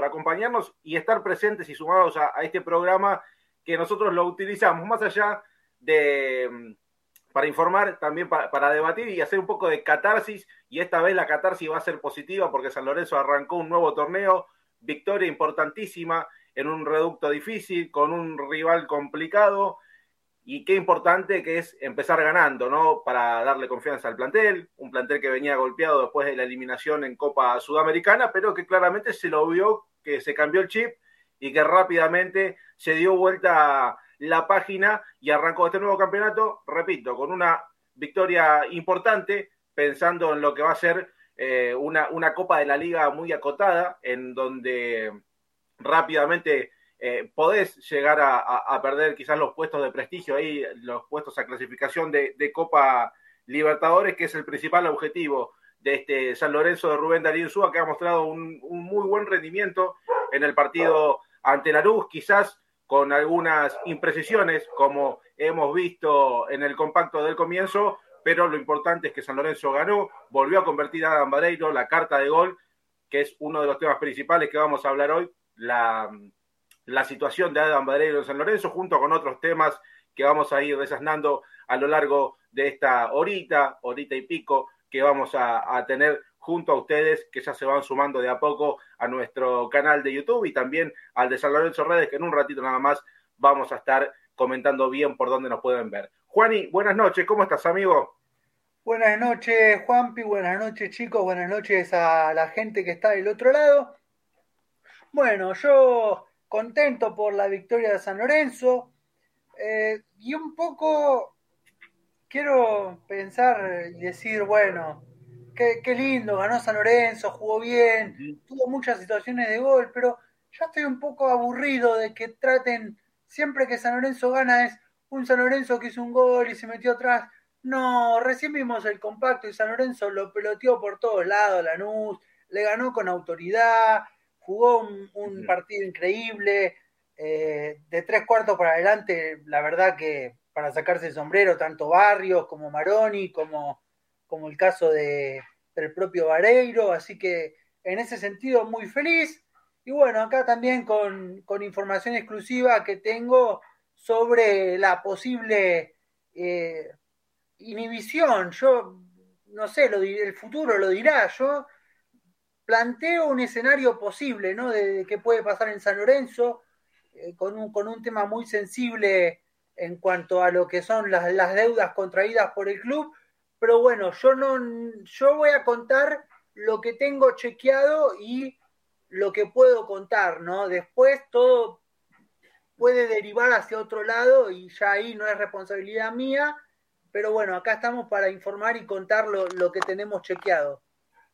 por acompañarnos y estar presentes y sumados a, este programa que nosotros lo utilizamos más allá de mm, para informar, también para, debatir y hacer un poco de catarsis. Y esta vez la catarsis va a ser positiva porque San Lorenzo arrancó un nuevo torneo, victoria importantísima en un reducto difícil, con un rival complicado y qué importante que es empezar ganando, ¿no? Para darle confianza al plantel, un plantel que venía golpeado después de la eliminación en Copa Sudamericana, pero que claramente se lo vio que se cambió el chip y que rápidamente se dio vuelta la página y arrancó este nuevo campeonato, repito, con una victoria importante, pensando en lo que va a ser eh, una, una Copa de la Liga muy acotada, en donde rápidamente eh, podés llegar a, perder quizás los puestos de prestigio ahí, los puestos a clasificación de, Copa Libertadores, que es el principal objetivo de este San Lorenzo de Rubén Darío Súa, que ha mostrado un, muy buen rendimiento en el partido ante Laruz, quizás con algunas imprecisiones, como hemos visto en el compacto del comienzo, pero lo importante es que San Lorenzo ganó, volvió a convertir a Adam Bareiro la carta de gol, que es uno de los temas principales que vamos a hablar hoy, la, la situación de Adam Badreiro en San Lorenzo, junto con otros temas que vamos a ir desasnando a lo largo de esta horita, horita y pico, que vamos a, tener junto a ustedes, que ya se van sumando de a poco a nuestro canal de YouTube y también al de San Lorenzo Redes, que en un ratito nada más vamos a estar comentando bien por dónde nos pueden ver. Juani, buenas noches, ¿cómo estás, amigo? Buenas noches, Juanpi, buenas noches, chicos, buenas noches a la gente que está del otro lado. Bueno, yo contento por la victoria de San Lorenzo eh, y un poco quiero pensar y decir, bueno, qué, lindo, ganó San Lorenzo, jugó bien, tuvo muchas situaciones de gol, pero ya estoy un poco aburrido de que traten, siempre que San Lorenzo gana es un San Lorenzo que hizo un gol y se metió atrás. No, recién vimos el compacto y San Lorenzo lo peloteó por todos lados, Lanús, le ganó con autoridad, jugó un, partido increíble, eh, de tres cuartos para adelante, la verdad que para sacarse el sombrero, tanto Barrios como Maroni, como, como el caso de, del propio Vareiro, así que en ese sentido muy feliz. Y bueno, acá también con, información exclusiva que tengo sobre la posible eh, inhibición. Yo no sé, el futuro lo dirá. Yo planteo un escenario posible, ¿no? De, qué puede pasar en San Lorenzo, eh, con, un, con un tema muy sensible en cuanto a lo que son las, las, deudas contraídas por el club. Pero bueno, yo no, yo voy a contar lo que tengo chequeado y lo que puedo contar, ¿no? Después todo puede derivar hacia otro lado y ya ahí no es responsabilidad mía, pero bueno, acá estamos para informar y contar lo, lo que tenemos chequeado.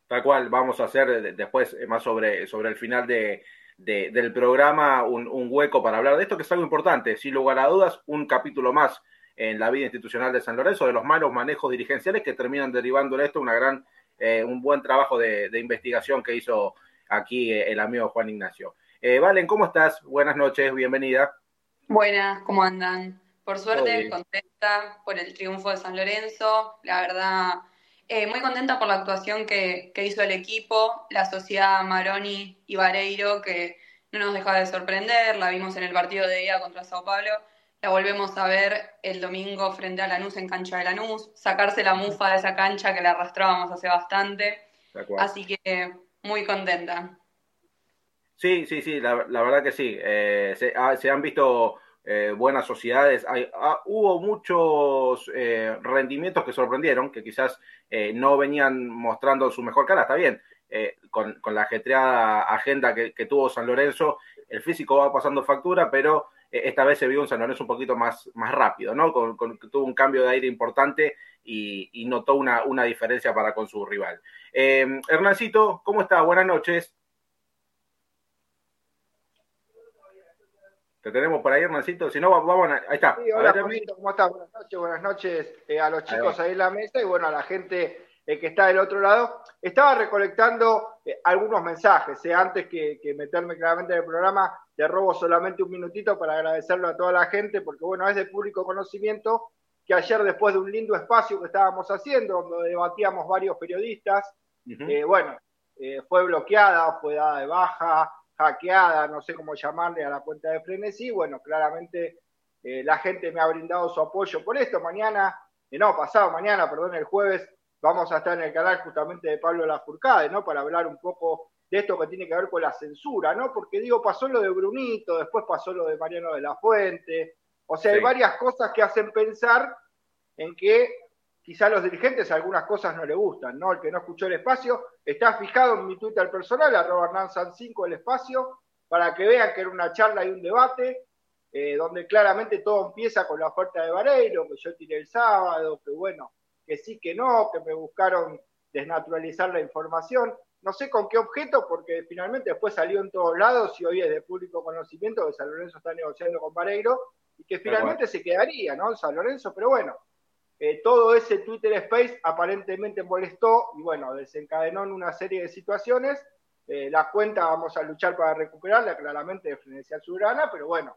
Tal cual, vamos a hacer después eh, más sobre, sobre el final de, del programa un, hueco para hablar de esto, que es algo importante. Sin lugar a dudas, un capítulo más en la vida institucional de San Lorenzo, de los malos manejos dirigenciales que terminan derivando en esto una gran, eh, un buen trabajo de, investigación que hizo aquí eh, el amigo Juan Ignacio. Valen, ¿cómo estás? Buenas noches, bienvenida. Buenas, ¿cómo andan? Por suerte, contenta por el triunfo de San Lorenzo. La verdad, eh, muy contenta por la actuación que, hizo el equipo, la sociedad Maroni y Vareiro, que no nos deja de sorprender, la vimos en el partido de día contra Sao Paulo, la volvemos a ver el domingo frente a Lanús en cancha de Lanús, sacarse la mufa de esa cancha que la arrastrábamos hace bastante, así que muy contenta. Sí, sí, sí, la, verdad que sí, eh, se han visto eh, buenas sociedades. Ah, hubo muchos eh, rendimientos que sorprendieron, que quizás eh, no venían mostrando su mejor cara. Está bien, con, la ajetreada agenda que, tuvo San Lorenzo, el físico va pasando factura, pero esta vez se vio un San Lorenzo un poquito más, más rápido, ¿no? Con, tuvo un cambio de aire importante y, notó una, una, diferencia para con su rival. Hernancito, ¿cómo está? Buenas noches. Tenemos por ahí, hermancito. Si no, vamos a... Ahí está. hola, ¿cómo estás? Buenas noches, buenas noches eh, a los chicos ahí, en la mesa y bueno, a la gente eh, que está del otro lado. Estaba recolectando eh, algunos mensajes. Antes que, meterme claramente en el programa, te robo solamente un minutito para agradecerlo a toda la gente, porque bueno, es de público conocimiento que ayer, después de un lindo espacio que estábamos haciendo, donde debatíamos varios periodistas, bueno, fue bloqueada, fue dada de baja, hackeada, no sé cómo llamarle a la cuenta de Frenesí. Bueno, claramente eh, la gente me ha brindado su apoyo por esto. Mañana, eh, no, pasado mañana, perdón, el jueves, vamos a estar en el canal justamente de Pablo Lafourcade, ¿no? Para hablar un poco de esto que tiene que ver con la censura, ¿no? Porque digo, pasó lo de Brunito, después pasó lo de Mariano de la Fuente, o sea, hay varias cosas que hacen pensar en que quizá a los dirigentes algunas cosas no le gustan, ¿no? El que no escuchó el espacio está fijado en mi Twitter personal, arroba Hernán5 el espacio, para que vean que era una charla y un debate, eh, donde claramente todo empieza con la oferta de Vareiro, que yo tiré el sábado, que bueno, que sí, que no, que me buscaron desnaturalizar la información no sé con qué objeto, porque finalmente después salió en todos lados y hoy es de público conocimiento que San Lorenzo está negociando con Vareiro y que finalmente se quedaría, ¿no? San Lorenzo, pero bueno, eh, todo ese Twitter Space aparentemente molestó y bueno, desencadenó en una serie de situaciones. Eh, la cuenta vamos a luchar para recuperarla, claramente, de Frenesia Soberana, pero bueno,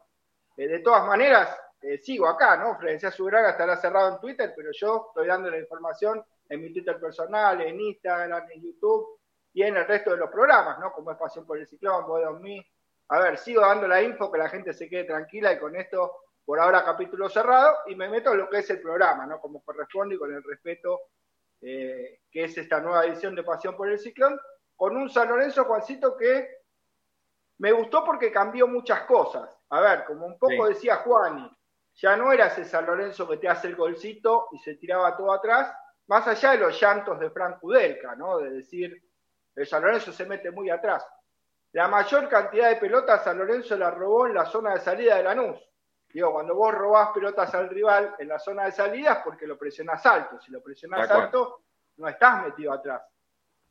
eh, de todas maneras, sigo acá, ¿no? Frenesia Soberana estará cerrado en Twitter, pero yo estoy dando la información en mi Twitter personal, en Instagram, en YouTube, y en el resto de los programas, ¿no? Como es Pasión por el Ciclón, Me. A ver, sigo dando la info, que la gente se quede tranquila y con esto, por ahora, capítulo cerrado, y me meto en lo que es el programa, ¿no? Como corresponde y con el respeto eh, que es esta nueva edición de Pasión por el Ciclón, con un San Lorenzo, Juancito, que me gustó porque cambió muchas cosas. A ver, como un poco decía Juani, ya no era ese San Lorenzo que te hace el golcito y se tiraba todo atrás, más allá de los llantos de Frank Kudelka, ¿no? De decir, el San Lorenzo se mete muy atrás. La mayor cantidad de pelotas San Lorenzo la robó en la zona de salida de Lanús. Digo, cuando vos robás pelotas al rival en la zona de salida es porque lo presionás alto. Si lo presionás alto, no estás metido atrás.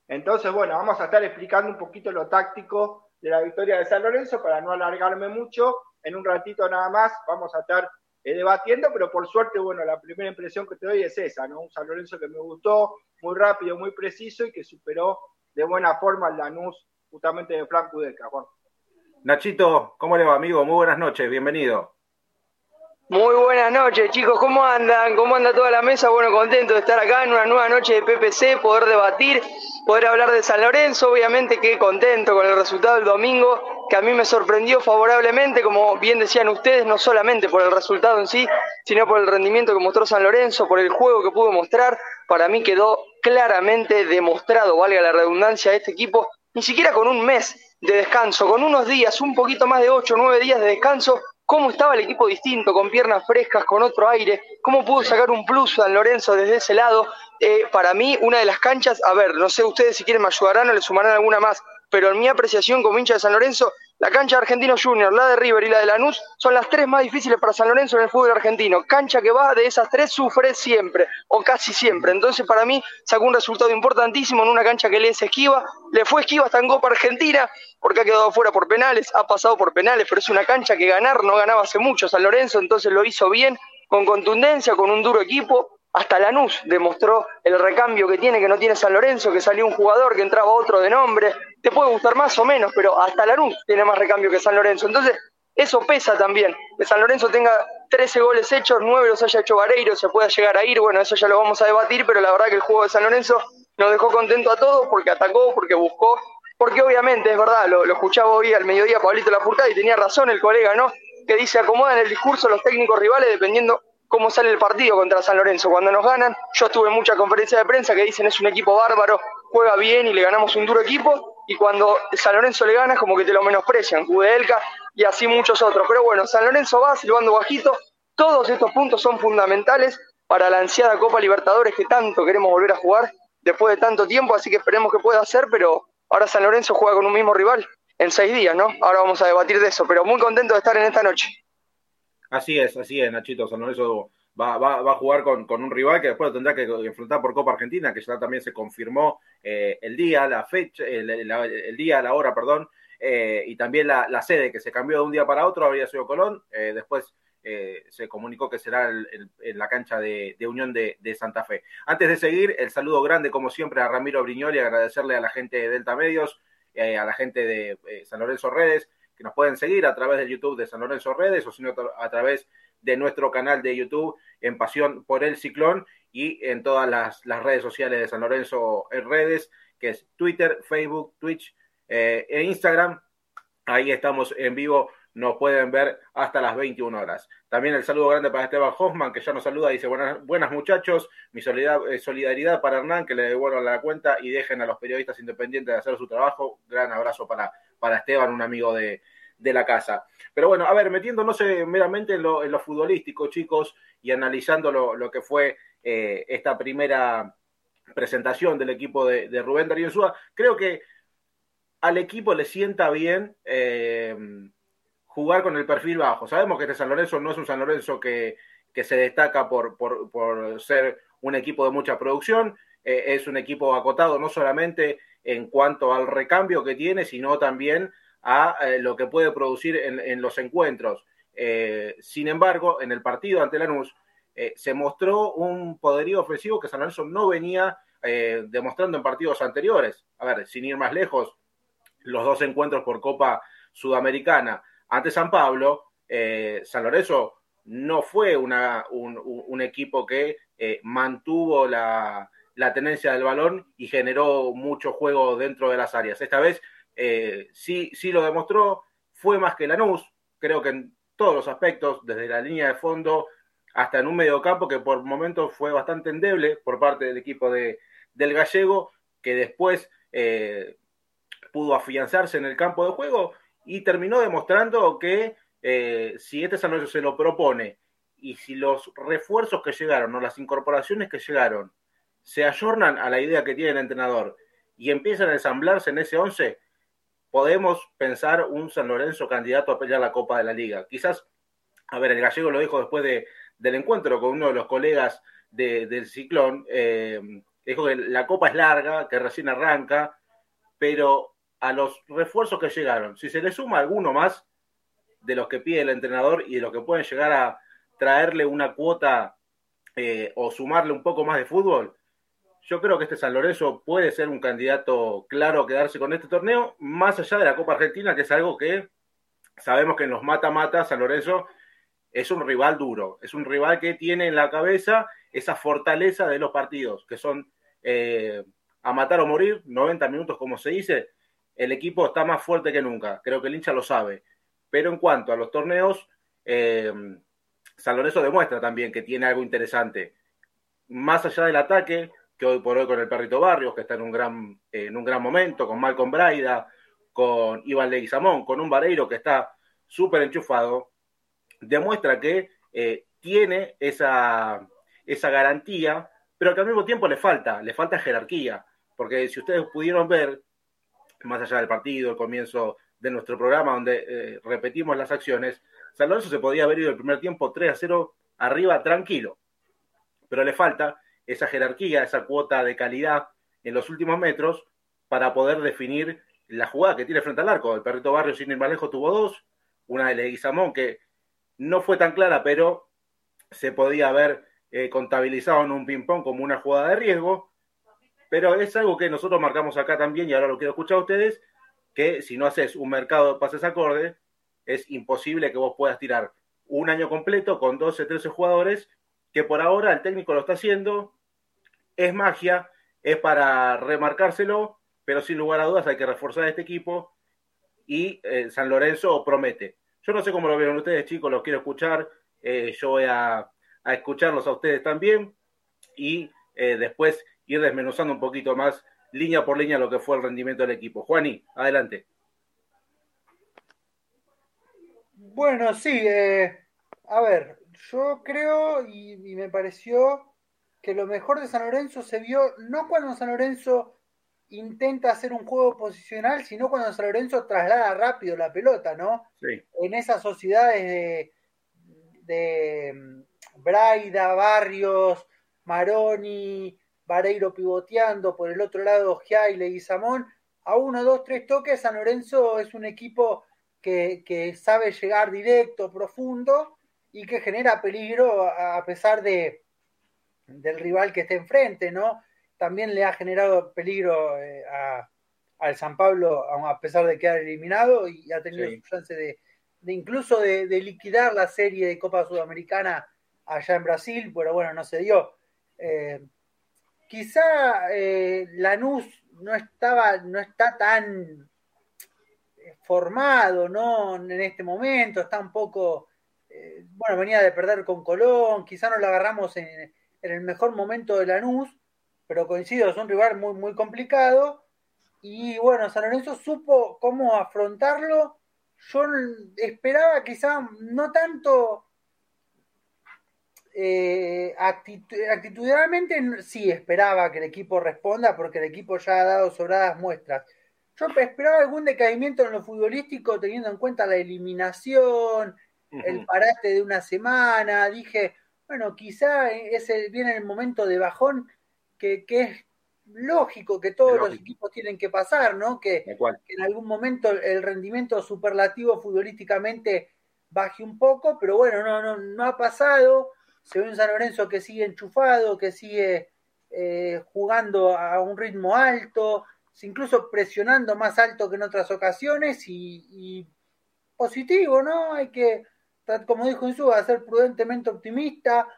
Entonces, bueno, vamos a estar explicando un poquito lo táctico de la victoria de San Lorenzo para no alargarme mucho. En un ratito nada más vamos a estar eh, debatiendo, pero por suerte, bueno, la primera impresión que te doy es esa, ¿no? Un San Lorenzo que me gustó, muy rápido, muy preciso y que superó de buena forma el Lanús justamente de Frank Udeca, Juan. Nachito, ¿cómo le va, amigo? Muy buenas noches, bienvenido. Muy buenas noches, chicos. ¿Cómo andan? ¿Cómo anda toda la mesa? Bueno, contento de estar acá en una nueva noche de PPC, poder debatir, poder hablar de San Lorenzo. Obviamente que contento con el resultado del domingo, que a mí me sorprendió favorablemente, como bien decían ustedes, no solamente por el resultado en sí, sino por el rendimiento que mostró San Lorenzo, por el juego que pudo mostrar. Para mí quedó claramente demostrado, valga la redundancia, este equipo, ni siquiera con un mes de descanso, con unos días, un poquito más de 8 o 9 días de descanso, cómo estaba el equipo distinto, con piernas frescas, con otro aire, cómo pudo sacar un plus San Lorenzo desde ese lado. Eh, para mí, una de las canchas, a ver, no sé ustedes si quieren me ayudarán o le sumarán alguna más, pero en mi apreciación como hincha de San Lorenzo, la cancha de Argentino Junior, la de River y la de Lanús son las tres más difíciles para San Lorenzo en el fútbol argentino. Cancha que va de esas tres sufre siempre, o casi siempre. Entonces, para mí, sacó un resultado importantísimo en una cancha que le es esquiva. Le fue esquiva hasta en Copa Argentina, porque ha quedado fuera por penales, ha pasado por penales, pero es una cancha que ganar no ganaba hace mucho San Lorenzo, entonces lo hizo bien, con contundencia, con un duro equipo hasta Lanús demostró el recambio que tiene, que no tiene San Lorenzo, que salió un jugador, que entraba otro de nombre. Te puede gustar más o menos, pero hasta Lanús tiene más recambio que San Lorenzo. Entonces, eso pesa también. Que San Lorenzo tenga 13 goles hechos, 9 los haya hecho Vareiro, se pueda llegar a ir. Bueno, eso ya lo vamos a debatir, pero la verdad que el juego de San Lorenzo nos dejó contento a todos porque atacó, porque buscó, porque obviamente es verdad, lo, escuchaba hoy al mediodía Pablito Lafourcade y tenía razón el colega, ¿no? Que dice acomodan el discurso los técnicos rivales dependiendo cómo sale el partido contra San Lorenzo. Cuando nos ganan, yo estuve en muchas conferencias de prensa que dicen es un equipo bárbaro, juega bien y le ganamos un duro equipo. Y cuando San Lorenzo le gana es como que te lo menosprecian, Judelka y así muchos otros. Pero bueno, San Lorenzo va silbando bajito. Todos estos puntos son fundamentales para la ansiada Copa Libertadores que tanto queremos volver a jugar después de tanto tiempo, así que esperemos que pueda hacer, pero ahora San Lorenzo juega con un mismo rival en seis días, ¿no? Ahora vamos a debatir de eso, pero muy contento de estar en esta noche. Así es, así es, Nachito. San Lorenzo va, va, va a jugar con, con, un rival que después lo tendrá que enfrentar por Copa Argentina, que ya también se confirmó eh, el día, la fecha, el, el, día, la hora, perdón, eh, y también la, sede que se cambió de un día para otro, habría sido Colón. Eh, después eh, se comunicó que será en la cancha de, Unión de, de, Santa Fe. Antes de seguir, el saludo grande, como siempre, a Ramiro Brignoli, agradecerle a la gente de Delta Medios, eh, a la gente de San Lorenzo Redes que nos pueden seguir a través del YouTube de San Lorenzo Redes o sino a través de nuestro canal de YouTube en Pasión por el Ciclón y en todas las, las redes sociales de San Lorenzo en redes, que es Twitter, Facebook, Twitch eh, e Instagram. Ahí estamos en vivo, nos pueden ver hasta las 21 horas. También el saludo grande para Esteban Hoffman, que ya nos saluda, dice, buenas, buenas muchachos, mi solidaridad, eh, solidaridad para Hernán, que le devuelvan la cuenta y dejen a los periodistas independientes de hacer su trabajo. Gran abrazo para, para Esteban, un amigo de, de la casa. Pero bueno, a ver, metiéndonos meramente en lo, en lo futbolístico, chicos, y analizando lo, lo que fue eh, esta primera presentación del equipo de, Rubén Darío creo que al equipo le sienta bien eh, jugar con el perfil bajo. Sabemos que este San Lorenzo no es un San Lorenzo que, que se destaca por, por, por, ser un equipo de mucha producción, eh, es un equipo acotado no solamente en cuanto al recambio que tiene, sino también a eh, lo que puede producir en, en los encuentros. Sin embargo, en el partido ante Lanús eh, se mostró un poderío ofensivo que San Lorenzo no venía eh, demostrando en partidos anteriores. A ver, sin ir más lejos, los dos encuentros por Copa Sudamericana ante San Pablo, eh, San Lorenzo no fue una, un, equipo que mantuvo la, la, tenencia del balón y generó mucho juego dentro de las áreas. Esta vez sí, sí lo demostró, fue más que Lanús, creo que en todos los aspectos, desde la línea de fondo hasta en un mediocampo que por momentos fue bastante endeble por parte del equipo de, del gallego, que después eh, pudo afianzarse en el campo de juego y terminó demostrando que eh, si este San Lorenzo se lo propone y si los refuerzos que llegaron o las incorporaciones que llegaron se ayornan a la idea que tiene el entrenador y empiezan a ensamblarse en ese 11, podemos pensar un San Lorenzo candidato a pelear la Copa de la Liga. Quizás, a ver, el gallego lo dijo después de, del encuentro con uno de los colegas de, del Ciclón, eh, dijo que la Copa es larga, que recién arranca, pero a los refuerzos que llegaron, si se le suma alguno más de los que pide el entrenador y de los que pueden llegar a traerle una cuota eh, o sumarle un poco más de fútbol, yo creo que este San Lorenzo puede ser un candidato claro a quedarse con este torneo, más allá de la Copa Argentina, que es algo que sabemos que en los mata-mata San Lorenzo es un rival duro, es un rival que tiene en la cabeza esa fortaleza de los partidos, que son eh, a matar o morir, 90 minutos como se dice, el equipo está más fuerte que nunca, creo que el hincha lo sabe. Pero en cuanto a los torneos, eh, San Lorenzo demuestra también que tiene algo interesante. Más allá del ataque, que hoy por hoy con el Perrito Barrios, que está en un gran, eh, en un gran momento, con Malcolm Braida, con Iván Leguizamón, con un Vareiro que está súper enchufado, demuestra que eh, tiene esa, esa garantía, pero que al mismo tiempo le falta, le falta jerarquía, porque si ustedes pudieron ver, más allá del partido, el comienzo de nuestro programa, donde eh, repetimos las acciones, San Lorenzo se podía haber ido el primer tiempo 3 a 0 arriba tranquilo, pero le falta esa jerarquía, esa cuota de calidad en los últimos metros para poder definir la jugada que tiene frente al arco. El perrito Barrio, sin ir más tuvo dos, una de Leguizamón que no fue tan clara, pero se podía haber eh, contabilizado en un ping-pong como una jugada de riesgo, pero es algo que nosotros marcamos acá también y ahora lo quiero escuchar a ustedes, que si no haces un mercado de pases acorde, es imposible que vos puedas tirar un año completo con 12, 13 jugadores, que por ahora el técnico lo está haciendo, es magia, es para remarcárselo, pero sin lugar a dudas hay que reforzar este equipo y eh, San Lorenzo promete. Yo no sé cómo lo vieron ustedes, chicos, los quiero escuchar. Eh, yo voy a, a, escucharlos a ustedes también y eh, después ir desmenuzando un poquito más, línea por línea, lo que fue el rendimiento del equipo. Juani, adelante. Bueno, sí, eh, a ver, yo creo y, y me pareció que lo mejor de San Lorenzo se vio no cuando San Lorenzo intenta hacer un juego posicional, sino cuando San Lorenzo traslada rápido la pelota, ¿no? Sí. En esas sociedades de, de Braida, Barrios, Maroni, Vareiro pivoteando, por el otro lado Giaile y Samón, a uno, dos, tres toques, San Lorenzo es un equipo que, que sabe llegar directo, profundo y que genera peligro a pesar de, del rival que esté enfrente, ¿no? También le ha generado peligro eh, a, al San Pablo, a pesar de quedar eliminado, y ha tenido sí. su chance de, de incluso de, de, liquidar la serie de Copa Sudamericana allá en Brasil, pero bueno, no se dio. Eh, quizá eh, Lanús no estaba, no está tan formado, ¿no? En este momento está un poco, eh, bueno, venía de perder con Colón, quizá no lo agarramos en, en, el mejor momento de Lanús, pero coincido, es un rival muy, muy complicado. Y bueno, San Lorenzo supo cómo afrontarlo. Yo esperaba quizá no tanto eh, actitudinalmente sí esperaba que el equipo responda porque el equipo ya ha dado sobradas muestras. Yo esperaba algún decaimiento en lo futbolístico teniendo en cuenta la eliminación, el parate de una semana. Dije, bueno, quizá ese viene el momento de bajón que, es lógico que todos los equipos tienen que pasar, ¿no? Que, que, en algún momento el rendimiento superlativo futbolísticamente baje un poco, pero bueno, no, no, no ha pasado se ve un San Lorenzo que sigue enchufado, que sigue eh, jugando a un ritmo alto, incluso presionando más alto que en otras ocasiones y, positivo, ¿no? Hay que, como dijo Insúa, ser prudentemente optimista.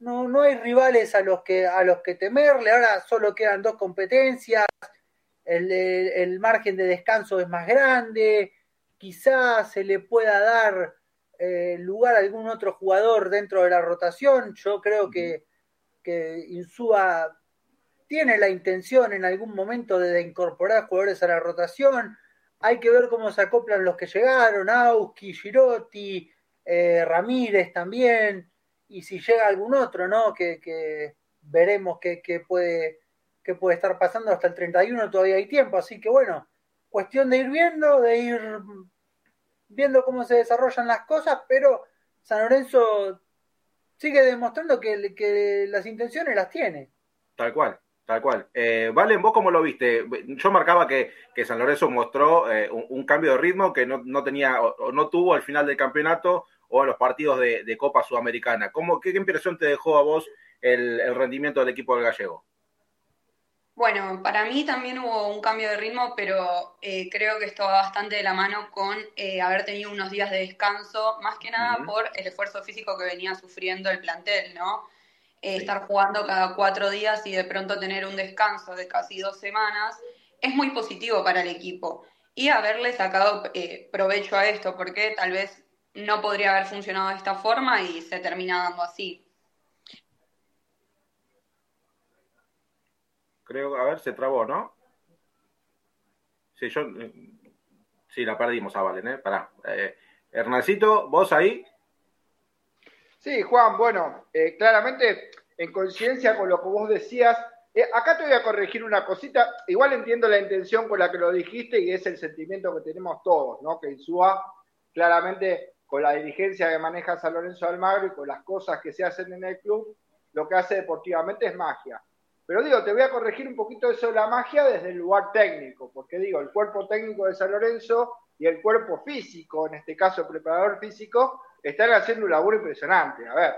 No, no hay rivales a los que a los que temerle. Ahora solo quedan dos competencias. El, el margen de descanso es más grande. Quizás se le pueda dar eh, lugar a algún otro jugador dentro de la rotación. Yo creo que, que Insúa tiene la intención en algún momento de incorporar jugadores a la rotación. Hay que ver cómo se acoplan los que llegaron, Auski, Girotti, eh, Ramírez también, y si llega algún otro, ¿no? Que, veremos qué, puede, qué puede estar pasando hasta el 31, todavía hay tiempo, así que bueno, cuestión de ir viendo, de ir viendo cómo se desarrollan las cosas, pero San Lorenzo sigue demostrando que, que las intenciones las tiene. Tal cual, tal cual. Eh, Valen, ¿vos cómo lo viste? Yo marcaba que, que San Lorenzo mostró eh, un, cambio de ritmo que no, no tenía o, no tuvo al final del campeonato o en los partidos de, Copa Sudamericana. ¿Cómo, qué, impresión te dejó a vos el, el rendimiento del equipo del gallego? Bueno, para mí también hubo un cambio de ritmo, pero eh, creo que esto va bastante de la mano con eh, haber tenido unos días de descanso, más que nada por el esfuerzo físico que venía sufriendo el plantel, ¿no? Eh, estar jugando cada cuatro días y de pronto tener un descanso de casi dos semanas es muy positivo para el equipo. Y haberle sacado provecho a esto, porque tal vez no podría haber funcionado de esta forma y se termina dando así. creo, a ver, se trabó, ¿no? Sí, yo. Eh, sí, la perdimos a Valen, ¿eh? Pará. Eh, Hernancito, ¿vos ahí? Sí, Juan, bueno, eh, claramente, en coincidencia con lo que vos decías, acá te voy a corregir una cosita. Igual entiendo la intención con la que lo dijiste y es el sentimiento que tenemos todos, ¿no? Que SUA, claramente, con la dirigencia que maneja San Lorenzo Almagro y con las cosas que se hacen en el club, lo que hace deportivamente es magia. Pero digo, te voy a corregir un poquito eso de la magia desde el lugar técnico, porque digo, el cuerpo técnico de San Lorenzo y el cuerpo físico, en este caso preparador físico, están haciendo un laburo impresionante. A ver,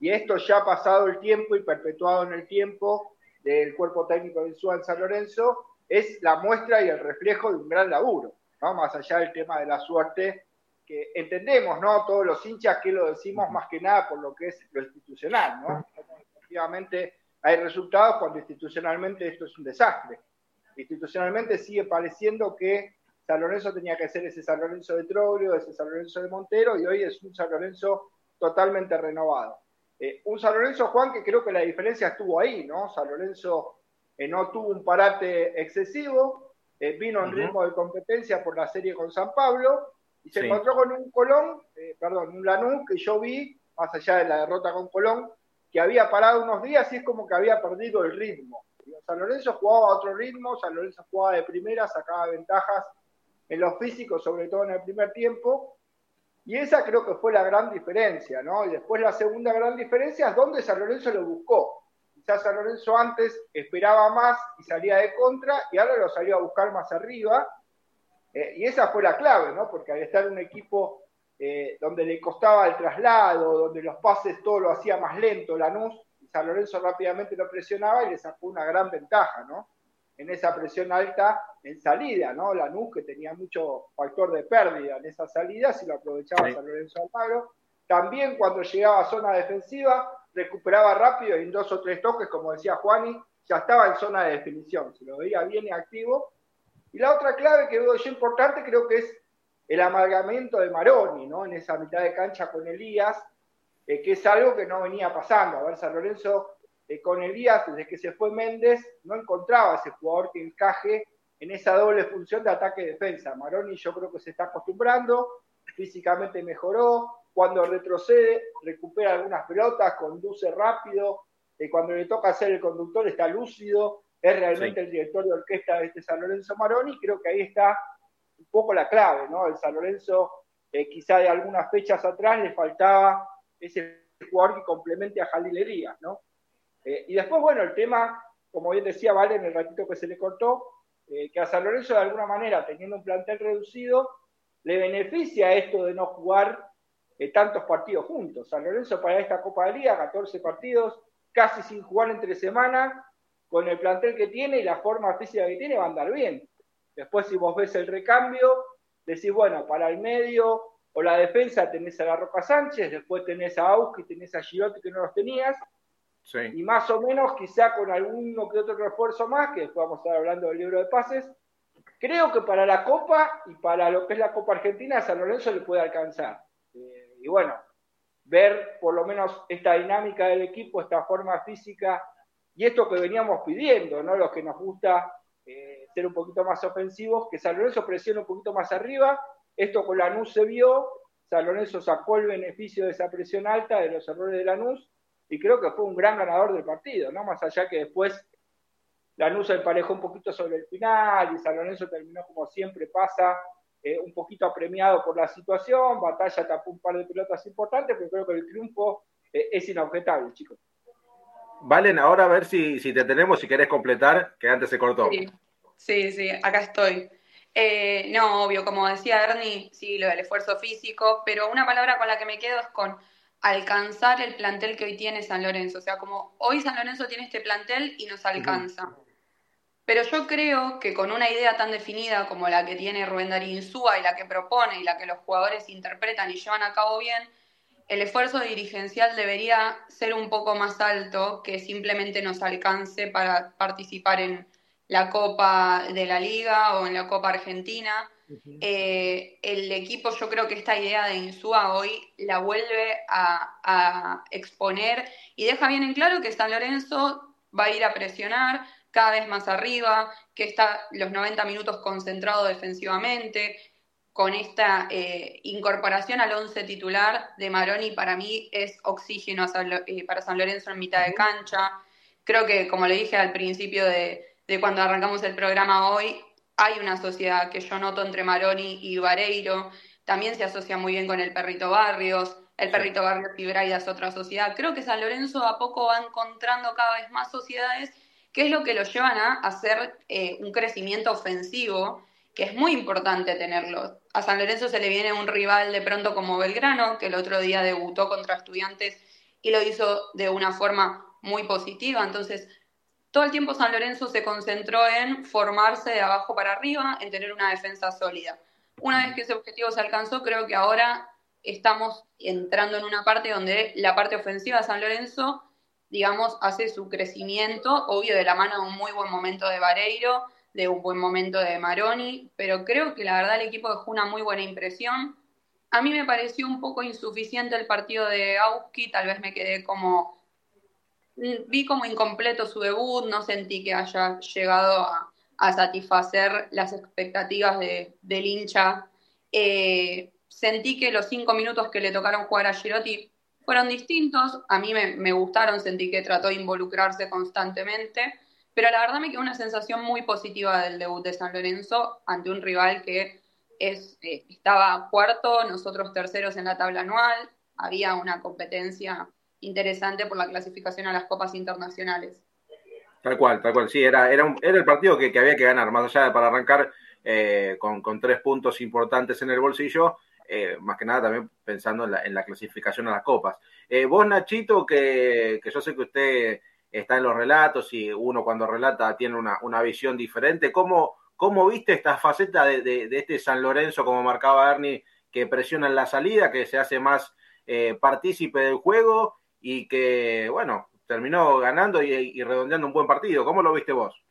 y esto ya ha pasado el tiempo y perpetuado en el tiempo del cuerpo técnico de SUA San Lorenzo, es la muestra y el reflejo de un gran laburo, ¿no? Más allá del tema de la suerte, que entendemos, ¿no? Todos los hinchas que lo decimos más que nada por lo que es lo institucional, ¿no? Efectivamente hay resultados cuando institucionalmente esto es un desastre. Institucionalmente sigue pareciendo que San Lorenzo tenía que ser ese San Lorenzo de Troglio, ese San Lorenzo de Montero, y hoy es un San Lorenzo totalmente renovado. Eh, un San Lorenzo, Juan, que creo que la diferencia estuvo ahí, ¿no? San Lorenzo eh, no tuvo un parate excesivo, eh, vino en ritmo de competencia por la serie con San Pablo, y se encontró con un Colón, perdón, un Lanús que yo vi, más allá de la derrota con Colón, que había parado unos días y es como que había perdido el ritmo. San Lorenzo jugaba a otro ritmo, San Lorenzo jugaba de primera, sacaba ventajas en los físicos, sobre todo en el primer tiempo, y esa creo que fue la gran diferencia, ¿no? Y después la segunda gran diferencia es donde San Lorenzo lo buscó. Quizás San Lorenzo antes esperaba más y salía de contra, y ahora lo salió a buscar más arriba, eh, y esa fue la clave, ¿no? Porque al estar un equipo eh, donde le costaba el traslado, donde los pases todo lo hacía más lento Lanús, San Lorenzo rápidamente lo presionaba y le sacó una gran ventaja, ¿no? En esa presión alta en salida, ¿no? Lanús que tenía mucho factor de pérdida en esa salida, si lo aprovechaba San Lorenzo Almagro. También cuando llegaba a zona defensiva, recuperaba rápido y en dos o tres toques, como decía Juani, ya estaba en zona de definición, se lo veía bien y activo. Y la otra clave que veo yo importante creo que es el amalgamiento de Maroni, ¿no? En esa mitad de cancha con Elías, eh, que es algo que no venía pasando. A ver, San Lorenzo eh, con Elías, desde que se fue Méndez, no encontraba ese jugador que encaje en esa doble función de ataque-defensa. Maroni yo creo que se está acostumbrando, físicamente mejoró, cuando retrocede, recupera algunas pelotas, conduce rápido, y cuando le toca ser el conductor está lúcido, es realmente el director de orquesta de este San Lorenzo Maroni, creo que ahí está un poco la clave, ¿no? El San Lorenzo, eh, quizá de algunas fechas atrás, le faltaba ese jugador que complemente a Jalil ¿no? Eh, y después, bueno, el tema, como bien decía Vale en el ratito que se le cortó, eh, que a San Lorenzo de alguna manera, teniendo un plantel reducido, le beneficia esto de no jugar tantos partidos juntos. San Lorenzo para esta Copa de Liga, 14 partidos, casi sin jugar entre semana, con el plantel que tiene y la forma física que tiene, va a andar bien. Después, si vos ves el recambio, decís, bueno, para el medio o la defensa tenés a la Roca Sánchez, después tenés a Auski, tenés a Girotti que no los tenías, y más o menos, quizá con alguno que otro refuerzo más, que después vamos a estar hablando del libro de pases, creo que para la Copa y para lo que es la Copa Argentina, San Lorenzo le puede alcanzar. Eh, y bueno, ver por lo menos esta dinámica del equipo, esta forma física y esto que veníamos pidiendo, ¿no? Los que nos gusta eh, ser un poquito más ofensivos, que San Lorenzo presione un poquito más arriba. Esto con Lanús se vio, San sacó el beneficio de esa presión alta, de los errores de Lanús, y creo que fue un gran ganador del partido, ¿no? Más allá que después Lanús emparejó un poquito sobre el final y San Lorenzo terminó como siempre pasa, eh, un poquito apremiado por la situación, Batalla tapó un par de pelotas importantes, pero creo que el triunfo eh, es inobjetable, chicos. Valen, ahora a ver si, si te tenemos, si querés completar, que antes se cortó. Sí, sí, acá estoy. Eh, no, obvio, como decía Ernie, sí, lo del esfuerzo físico, pero una palabra con la que me quedo es con alcanzar el plantel que hoy tiene San Lorenzo. O sea, como hoy San Lorenzo tiene este plantel y nos alcanza. Pero yo creo que con una idea tan definida como la que tiene Rubén Darín Insúa y la que propone y la que los jugadores interpretan y llevan a cabo bien, el esfuerzo dirigencial debería ser un poco más alto que simplemente nos alcance para participar en la Copa de la Liga o en la Copa Argentina. Eh, el equipo, yo creo que esta idea de Insúa hoy la vuelve a, a exponer y deja bien en claro que San Lorenzo va a ir a presionar, cada vez más arriba, que está los 90 minutos concentrado defensivamente, con esta eh, incorporación al 11 titular de Maroni para mí es oxígeno eh, para San Lorenzo en mitad de cancha. Creo que, como le dije al principio de, cuando arrancamos el programa hoy, hay una sociedad que yo noto entre Maroni y Vareiro. También se asocia muy bien con el Perrito Barrios. El Perrito Barrios y Braida es otra sociedad. Creo que San Lorenzo a poco va encontrando cada vez más sociedades que es lo que lo llevan a hacer eh, un crecimiento ofensivo, que es muy importante tenerlo. A San Lorenzo se le viene un rival de pronto como Belgrano, que el otro día debutó contra estudiantes y lo hizo de una forma muy positiva. Entonces, todo el tiempo San Lorenzo se concentró en formarse de abajo para arriba, en tener una defensa sólida. Una vez que ese objetivo se alcanzó, creo que ahora estamos entrando en una parte donde la parte ofensiva de San Lorenzo digamos, hace su crecimiento, obvio de la mano de un muy buen momento de Vareiro, de un buen momento de Maroni, pero creo que la verdad el equipo dejó una muy buena impresión. A mí me pareció un poco insuficiente el partido de Auski, tal vez me quedé como, vi como incompleto su debut, no sentí que haya llegado a, satisfacer las expectativas de, del hincha. Eh, sentí que los cinco minutos que le tocaron jugar a Girotti fueron distintos, a mí me, gustaron, sentí que trató de involucrarse constantemente, pero la verdad me quedó una sensación muy positiva del debut de San Lorenzo ante un rival que eh, estaba cuarto, nosotros terceros en la tabla anual, había una competencia interesante por la clasificación a las copas internacionales. Tal cual, tal cual, sí, era, era, era el partido que, había que ganar, más allá de para arrancar eh, con, con, tres puntos importantes en el bolsillo, eh, más que nada también pensando en la, clasificación a las copas. Vos, Nachito, que, yo sé que usted está en los relatos y uno cuando relata tiene una, visión diferente, ¿cómo, ¿cómo, viste esta faceta de, este San Lorenzo, como marcaba Ernie, que presiona en la salida, que se hace más eh, partícipe del juego y que, bueno, terminó ganando y, y redondeando un buen partido? ¿Cómo lo viste vos?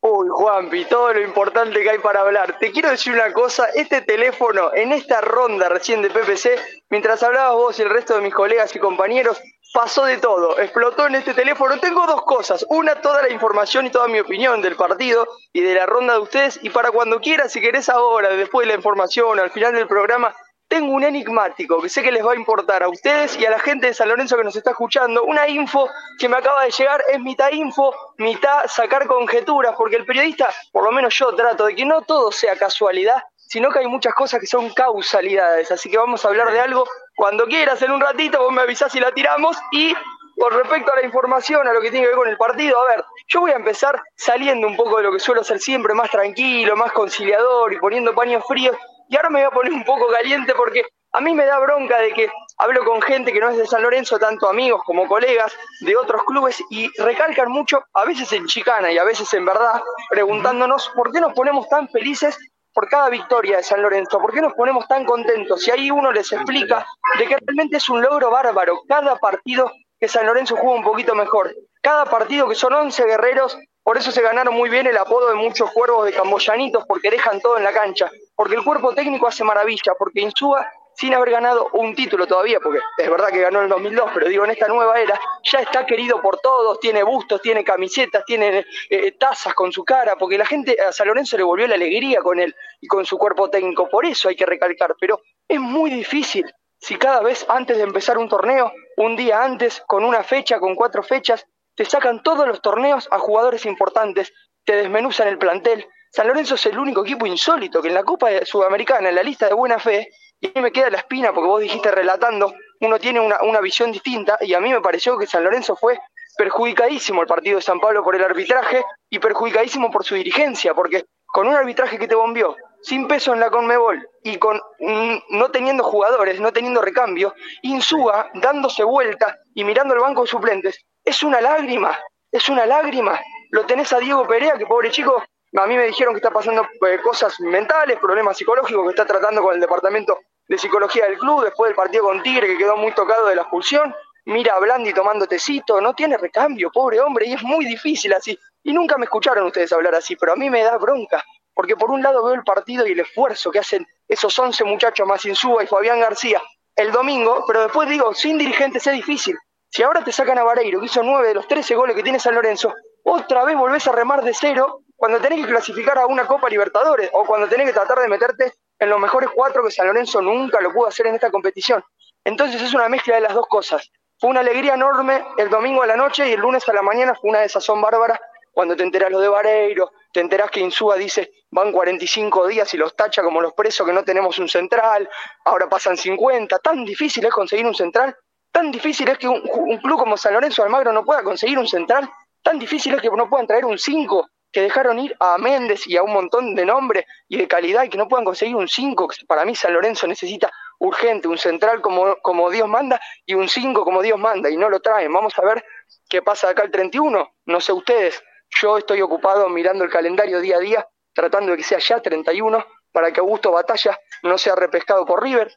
Uy, Juanpi, todo lo importante que hay para hablar. Te quiero decir una cosa, este teléfono en esta ronda recién de PPC, mientras hablabas vos y el resto de mis colegas y compañeros, pasó de todo, explotó en este teléfono. Tengo dos cosas, una toda la información y toda mi opinión del partido y de la ronda de ustedes, y para cuando quieras, si querés ahora, después de la información, al final del programa, tengo un enigmático que sé que les va a importar a ustedes y a la gente de San Lorenzo que nos está escuchando. Una info que me acaba de llegar es mitad info, mitad sacar conjeturas, porque el periodista, por lo menos yo trato de que no todo sea casualidad, sino que hay muchas cosas que son causalidades. Así que vamos a hablar de algo cuando quieras, en un ratito, vos me avisás si la tiramos y con respecto a la información, a lo que tiene que ver con el partido, a ver, yo voy a empezar saliendo un poco de lo que suelo ser siempre, más tranquilo, más conciliador y poniendo paños fríos y ahora me voy a poner un poco caliente porque a mí me da bronca de que hablo con gente que no es de San Lorenzo, tanto amigos como colegas de otros clubes, y recalcan mucho, a veces en chicana y a veces en verdad, preguntándonos por qué nos ponemos tan felices por cada victoria de San Lorenzo, por qué nos ponemos tan contentos. Y ahí uno les explica de que realmente es un logro bárbaro cada partido que San Lorenzo juega un poquito mejor. Cada partido que son 11 guerreros por eso se ganaron muy bien el apodo de muchos cuervos de camboyanitos, porque dejan todo en la cancha, porque el cuerpo técnico hace maravilla, porque Insúa, sin haber ganado un título todavía, porque es verdad que ganó en el 2002, pero digo, en esta nueva era, ya está querido por todos, tiene bustos, tiene camisetas, tiene eh, tazas con su cara, porque la gente a San Lorenzo le volvió la alegría con él y con su cuerpo técnico, por eso hay que recalcar, pero es muy difícil si cada vez antes de empezar un torneo, un día antes, con una fecha, con cuatro fechas, te sacan todos los torneos a jugadores importantes, te desmenuzan el plantel. San Lorenzo es el único equipo insólito que en la Copa Sudamericana, en la lista de buena fe, y a mí me queda la espina porque vos dijiste relatando, uno tiene una, una visión distinta y a mí me pareció que San Lorenzo fue perjudicadísimo el partido de San Pablo por el arbitraje y perjudicadísimo por su dirigencia, porque con un arbitraje que te bombió, sin peso en la Conmebol y con mm, no teniendo jugadores, no teniendo recambio, Insúa dándose vuelta y mirando el banco de suplentes, es una lágrima, es una lágrima. Lo tenés a Diego Perea, que pobre chico, a mí me dijeron que está pasando eh, cosas mentales, problemas psicológicos, que está tratando con el departamento de psicología del club después del partido con Tigre, que quedó muy tocado de la expulsión. Mira a Blandi tomando tecito, no tiene recambio, pobre hombre, y es muy difícil así. Y nunca me escucharon ustedes hablar así, pero a mí me da bronca, porque por un lado veo el partido y el esfuerzo que hacen esos 11 muchachos más Insúa y Fabián García el domingo, pero después digo, sin dirigentes es difícil. Si ahora te sacan a Vareiro, que hizo nueve de los 13 goles que tiene San Lorenzo, otra vez volvés a remar de cero cuando tenés que clasificar a una Copa Libertadores o cuando tenés que tratar de meterte en los mejores cuatro que San Lorenzo nunca lo pudo hacer en esta competición. Entonces es una mezcla de las dos cosas. Fue una alegría enorme el domingo a la noche y el lunes a la mañana fue una desazón bárbara cuando te enteras lo de Vareiro, te enterás que Insúa dice van 45 días y los tacha como los presos que no tenemos un central, ahora pasan 50, tan difícil es conseguir un central Tan difícil es que un, club como San Lorenzo Almagro no pueda conseguir un central. Tan difícil es que no puedan traer un 5, que dejaron ir a Méndez y a un montón de nombres y de calidad y que no puedan conseguir un 5. Para mí San Lorenzo necesita urgente un central como, como Dios manda y un 5 como Dios manda y no lo traen. Vamos a ver qué pasa acá el 31. No sé ustedes. Yo estoy ocupado mirando el calendario día a día, tratando de que sea ya 31 para que Augusto Batalla no sea repescado por River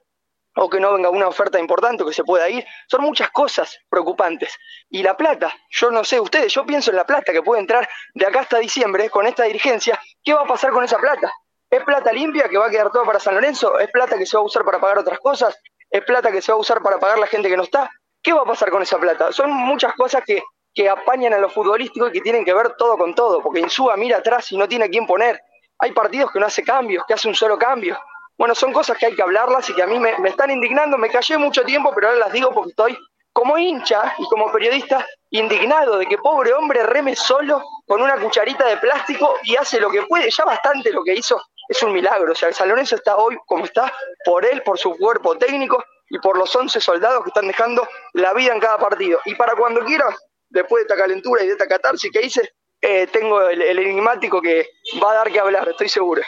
o que no venga una oferta importante que se pueda ir. Son muchas cosas preocupantes. Y la plata, yo no sé ustedes, yo pienso en la plata que puede entrar de acá hasta diciembre con esta dirigencia. ¿Qué va a pasar con esa plata? ¿Es plata limpia que va a quedar todo para San Lorenzo? ¿Es plata que se va a usar para pagar otras cosas? ¿Es plata que se va a usar para pagar la gente que no está? ¿Qué va a pasar con esa plata? Son muchas cosas que, que apañan a lo futbolístico y que tienen que ver todo con todo, porque Insúa mira atrás y no tiene a quién poner. Hay partidos que no hace cambios, que hace un solo cambio. Bueno, son cosas que hay que hablarlas y que a mí me, están indignando. Me callé mucho tiempo, pero ahora las digo porque estoy como hincha y como periodista indignado de que pobre hombre reme solo con una cucharita de plástico y hace lo que puede. Ya bastante lo que hizo es un milagro. O sea, el San está hoy como está por él, por su cuerpo técnico y por los 11 soldados que están dejando la vida en cada partido. Y para cuando quiera, después de esta calentura y de esta catarsis que hice, eh, tengo el enigmático que va a dar que hablar, estoy seguro.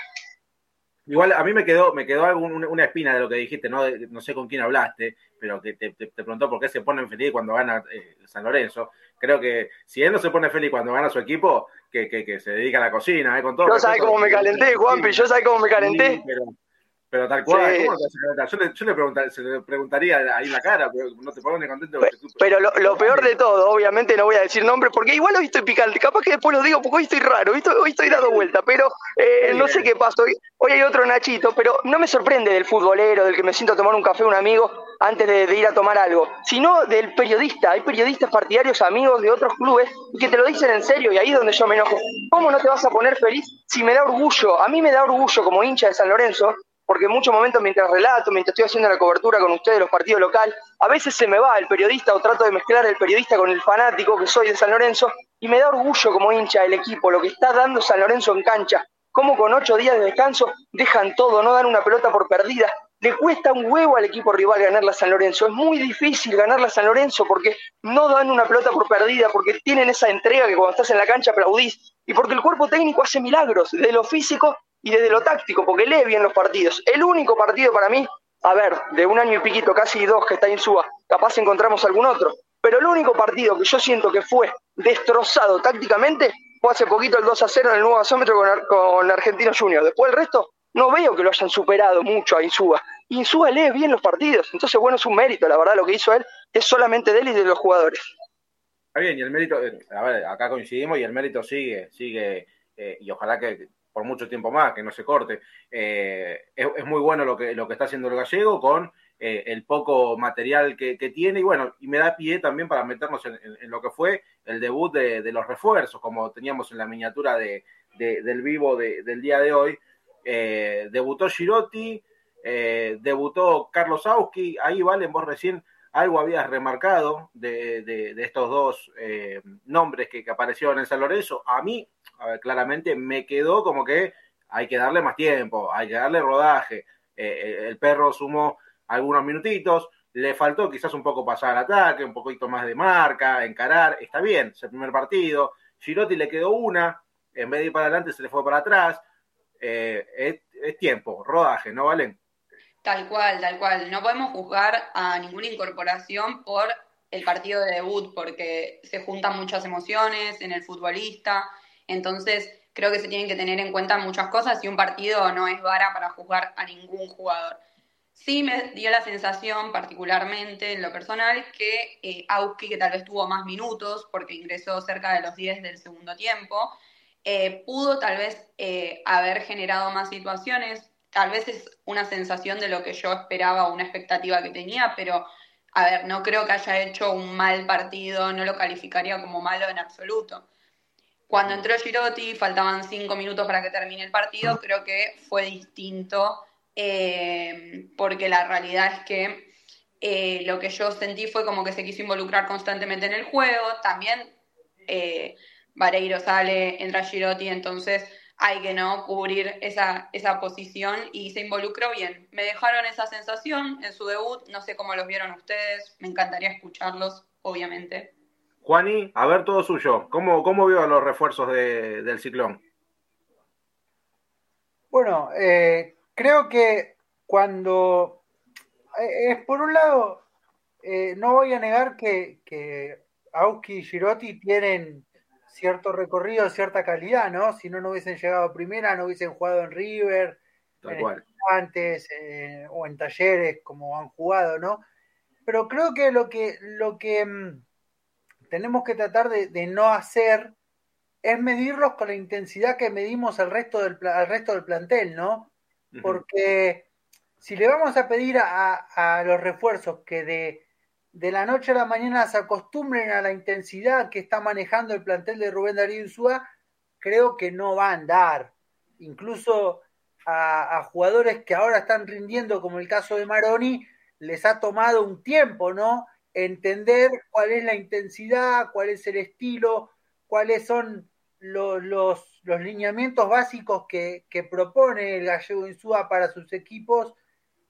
Igual a mí me quedó, me quedó algún, una espina de lo que dijiste, no, no sé con quién hablaste, pero que te, te, preguntó por qué se ponen feliz cuando gana eh, San Lorenzo. Creo que si él no se pone feliz cuando gana su equipo, que, que, que se dedica a la cocina, ¿eh? con todo. Yo sabes cómo me calenté, Juanpi, yo sabes cómo me calenté. Pero tal cual, ¿cómo lo vas a calentar? Yo le, yo le, preguntaría, se le preguntaría ahí en la cara, pero no te pones contento. Pero, pero lo, lo, peor de todo, obviamente no voy a decir nombre, porque igual hoy estoy picante, capaz que después lo digo porque hoy estoy raro, hoy estoy, hoy estoy dando vuelta, pero eh, no sé qué hoy, hoy hay otro Nachito, pero no me sorprende del futbolero, del que me siento a tomar un café un amigo antes de, de ir a tomar algo, sino del periodista. Hay periodistas partidarios, amigos de otros clubes, que te lo dicen en serio y ahí es donde yo me enojo. ¿Cómo no te vas a poner feliz si me da orgullo? A mí me da orgullo como hincha de San Lorenzo porque en muchos momentos mientras relato, mientras estoy haciendo la cobertura con ustedes, los partidos locales, a veces se me va el periodista o trato de mezclar el periodista con el fanático que soy de San Lorenzo y me da orgullo como hincha del equipo, lo que está dando San Lorenzo en cancha, cómo con ocho días de descanso dejan todo, no dan una pelota por perdida. Le cuesta un huevo al equipo rival ganarla a San Lorenzo. Es muy difícil ganarla a San Lorenzo porque no dan una pelota por perdida, porque tienen esa entrega que cuando estás en la cancha aplaudís y porque el cuerpo técnico hace milagros de lo físico y desde lo táctico, porque lee bien los partidos. El único partido para mí, a ver, de un año y piquito, casi dos que está en Suba, capaz encontramos algún otro, pero el único partido que yo siento que fue destrozado tácticamente fue hace poquito el 2 a 0 en el nuevo asómetro con, con Argentino Junior. Después el resto, no veo que lo hayan superado mucho a Insúa. Insúa lee bien los partidos, entonces bueno, es un mérito, la verdad, lo que hizo él es solamente de él y de los jugadores. Está bien, y el mérito, eh, a ver, acá coincidimos y el mérito sigue, sigue, eh, y ojalá que por mucho tiempo más, que no se corte. Eh, es, muy bueno lo que, lo que está haciendo el gallego con eh, el poco material que, tiene y bueno, y me da pie también para meternos en, lo que fue el debut de, los refuerzos, como teníamos en la miniatura de, del vivo del día de hoy. Eh, debutó Girotti, debutó Carlos Auski, ahí Valen, vos recién algo habías remarcado de, estos dos nombres que, que, aparecieron en San Lorenzo. A mí, a ver, claramente me quedó como que hay que darle más tiempo, hay que darle rodaje. Eh, el perro sumó algunos minutitos, le faltó quizás un poco pasar al ataque, un poquito más de marca, encarar, está bien, es el primer partido. Girotti le quedó una, en vez de ir para adelante se le fue para atrás. Eh, es, tiempo, rodaje, ¿no, Valen? Tal cual, tal cual. No podemos juzgar a ninguna incorporación por el partido de debut, porque se juntan muchas emociones en el futbolista, entonces creo que se tienen que tener en cuenta muchas cosas y un partido no es vara para juzgar a ningún jugador. Sí me dio la sensación, particularmente en lo personal, que eh, Auski, que tal vez tuvo más minutos porque ingresó cerca de los 10 del segundo tiempo, eh, pudo tal vez eh, haber generado más situaciones. Tal vez es una sensación de lo que yo esperaba, una expectativa que tenía, pero a ver, no creo que haya hecho un mal partido, no lo calificaría como malo en absoluto. Cuando entró Girotti, faltaban cinco minutos para que termine el partido, creo que fue distinto, eh, porque la realidad es que eh, lo que yo sentí fue como que se quiso involucrar constantemente en el juego, también eh, Vareiro sale, entra Girotti, entonces hay que no cubrir esa, esa posición y se involucró bien. Me dejaron esa sensación en su debut, no sé cómo los vieron ustedes, me encantaría escucharlos, obviamente. Juani, a ver todo suyo. ¿Cómo, cómo vio a los refuerzos de, del ciclón? Bueno, eh, creo que cuando eh, es por un lado, eh, no voy a negar que, que Auski y Girotti tienen cierto recorrido, cierta calidad, ¿no? Si no, no hubiesen llegado a primera, no hubiesen jugado en River, antes eh, o en talleres como han jugado, ¿no? Pero creo que lo que, lo que mmm, tenemos que tratar de, de, no hacer es medirlos con la intensidad que medimos al resto del, al resto del plantel, ¿no? Porque si le vamos a pedir a, a los refuerzos que de, de, la noche a la mañana se acostumbren a la intensidad que está manejando el plantel de Rubén Darío Insúa, creo que no va a andar. Incluso a, a, jugadores que ahora están rindiendo, como el caso de Maroni, les ha tomado un tiempo, ¿no? Entender cuál es la intensidad, cuál es el estilo, cuáles son los, los, los lineamientos básicos que, que, propone el gallego Insúa para sus equipos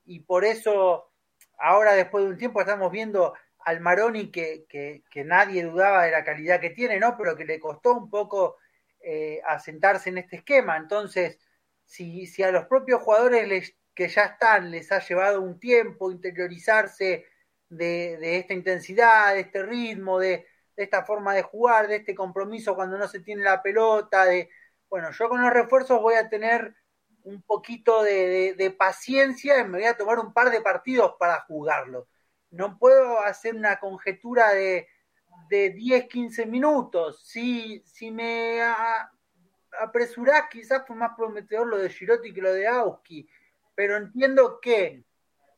y por eso ahora después de un tiempo estamos viendo al Maroni que, que, que nadie dudaba de la calidad que tiene, ¿no? Pero que le costó un poco eh, asentarse en este esquema. Entonces, si, si a los propios jugadores les, que ya están les ha llevado un tiempo interiorizarse, de, esta intensidad, de este ritmo, de, esta forma de jugar, de este compromiso cuando no se tiene la pelota, de bueno, yo con los refuerzos voy a tener un poquito de, paciencia y me voy a tomar un par de partidos para jugarlo. No puedo hacer una conjetura de, de 10, 15 minutos. Si, si me apresurás, quizás fue más prometedor lo de Girotti que lo de Auski, pero entiendo que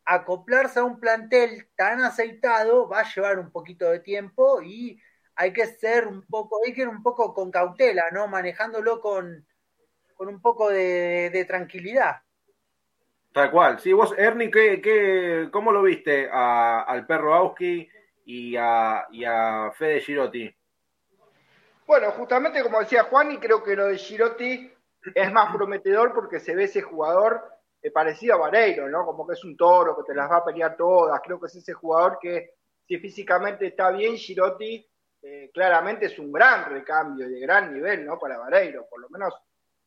acoplarse a un plantel tan aceitado va a llevar un poquito de tiempo y hay que ser un poco, hay que ir un poco con cautela, ¿no? Manejándolo con, con un poco de, tranquilidad. Tal cual. Sí, vos, Ernie, ¿qué, qué, cómo lo viste al perro Auski y a, y a Fede Girotti? Bueno, justamente como decía Juan, y creo que lo de Girotti es más prometedor porque se ve ese jugador eh, parecido a Vareiro, ¿no? Como que es un toro que te las va a pelear todas. Creo que es ese jugador que, si físicamente está bien, Girotti eh, claramente es un gran recambio de gran nivel, ¿no? Para Vareiro, por lo menos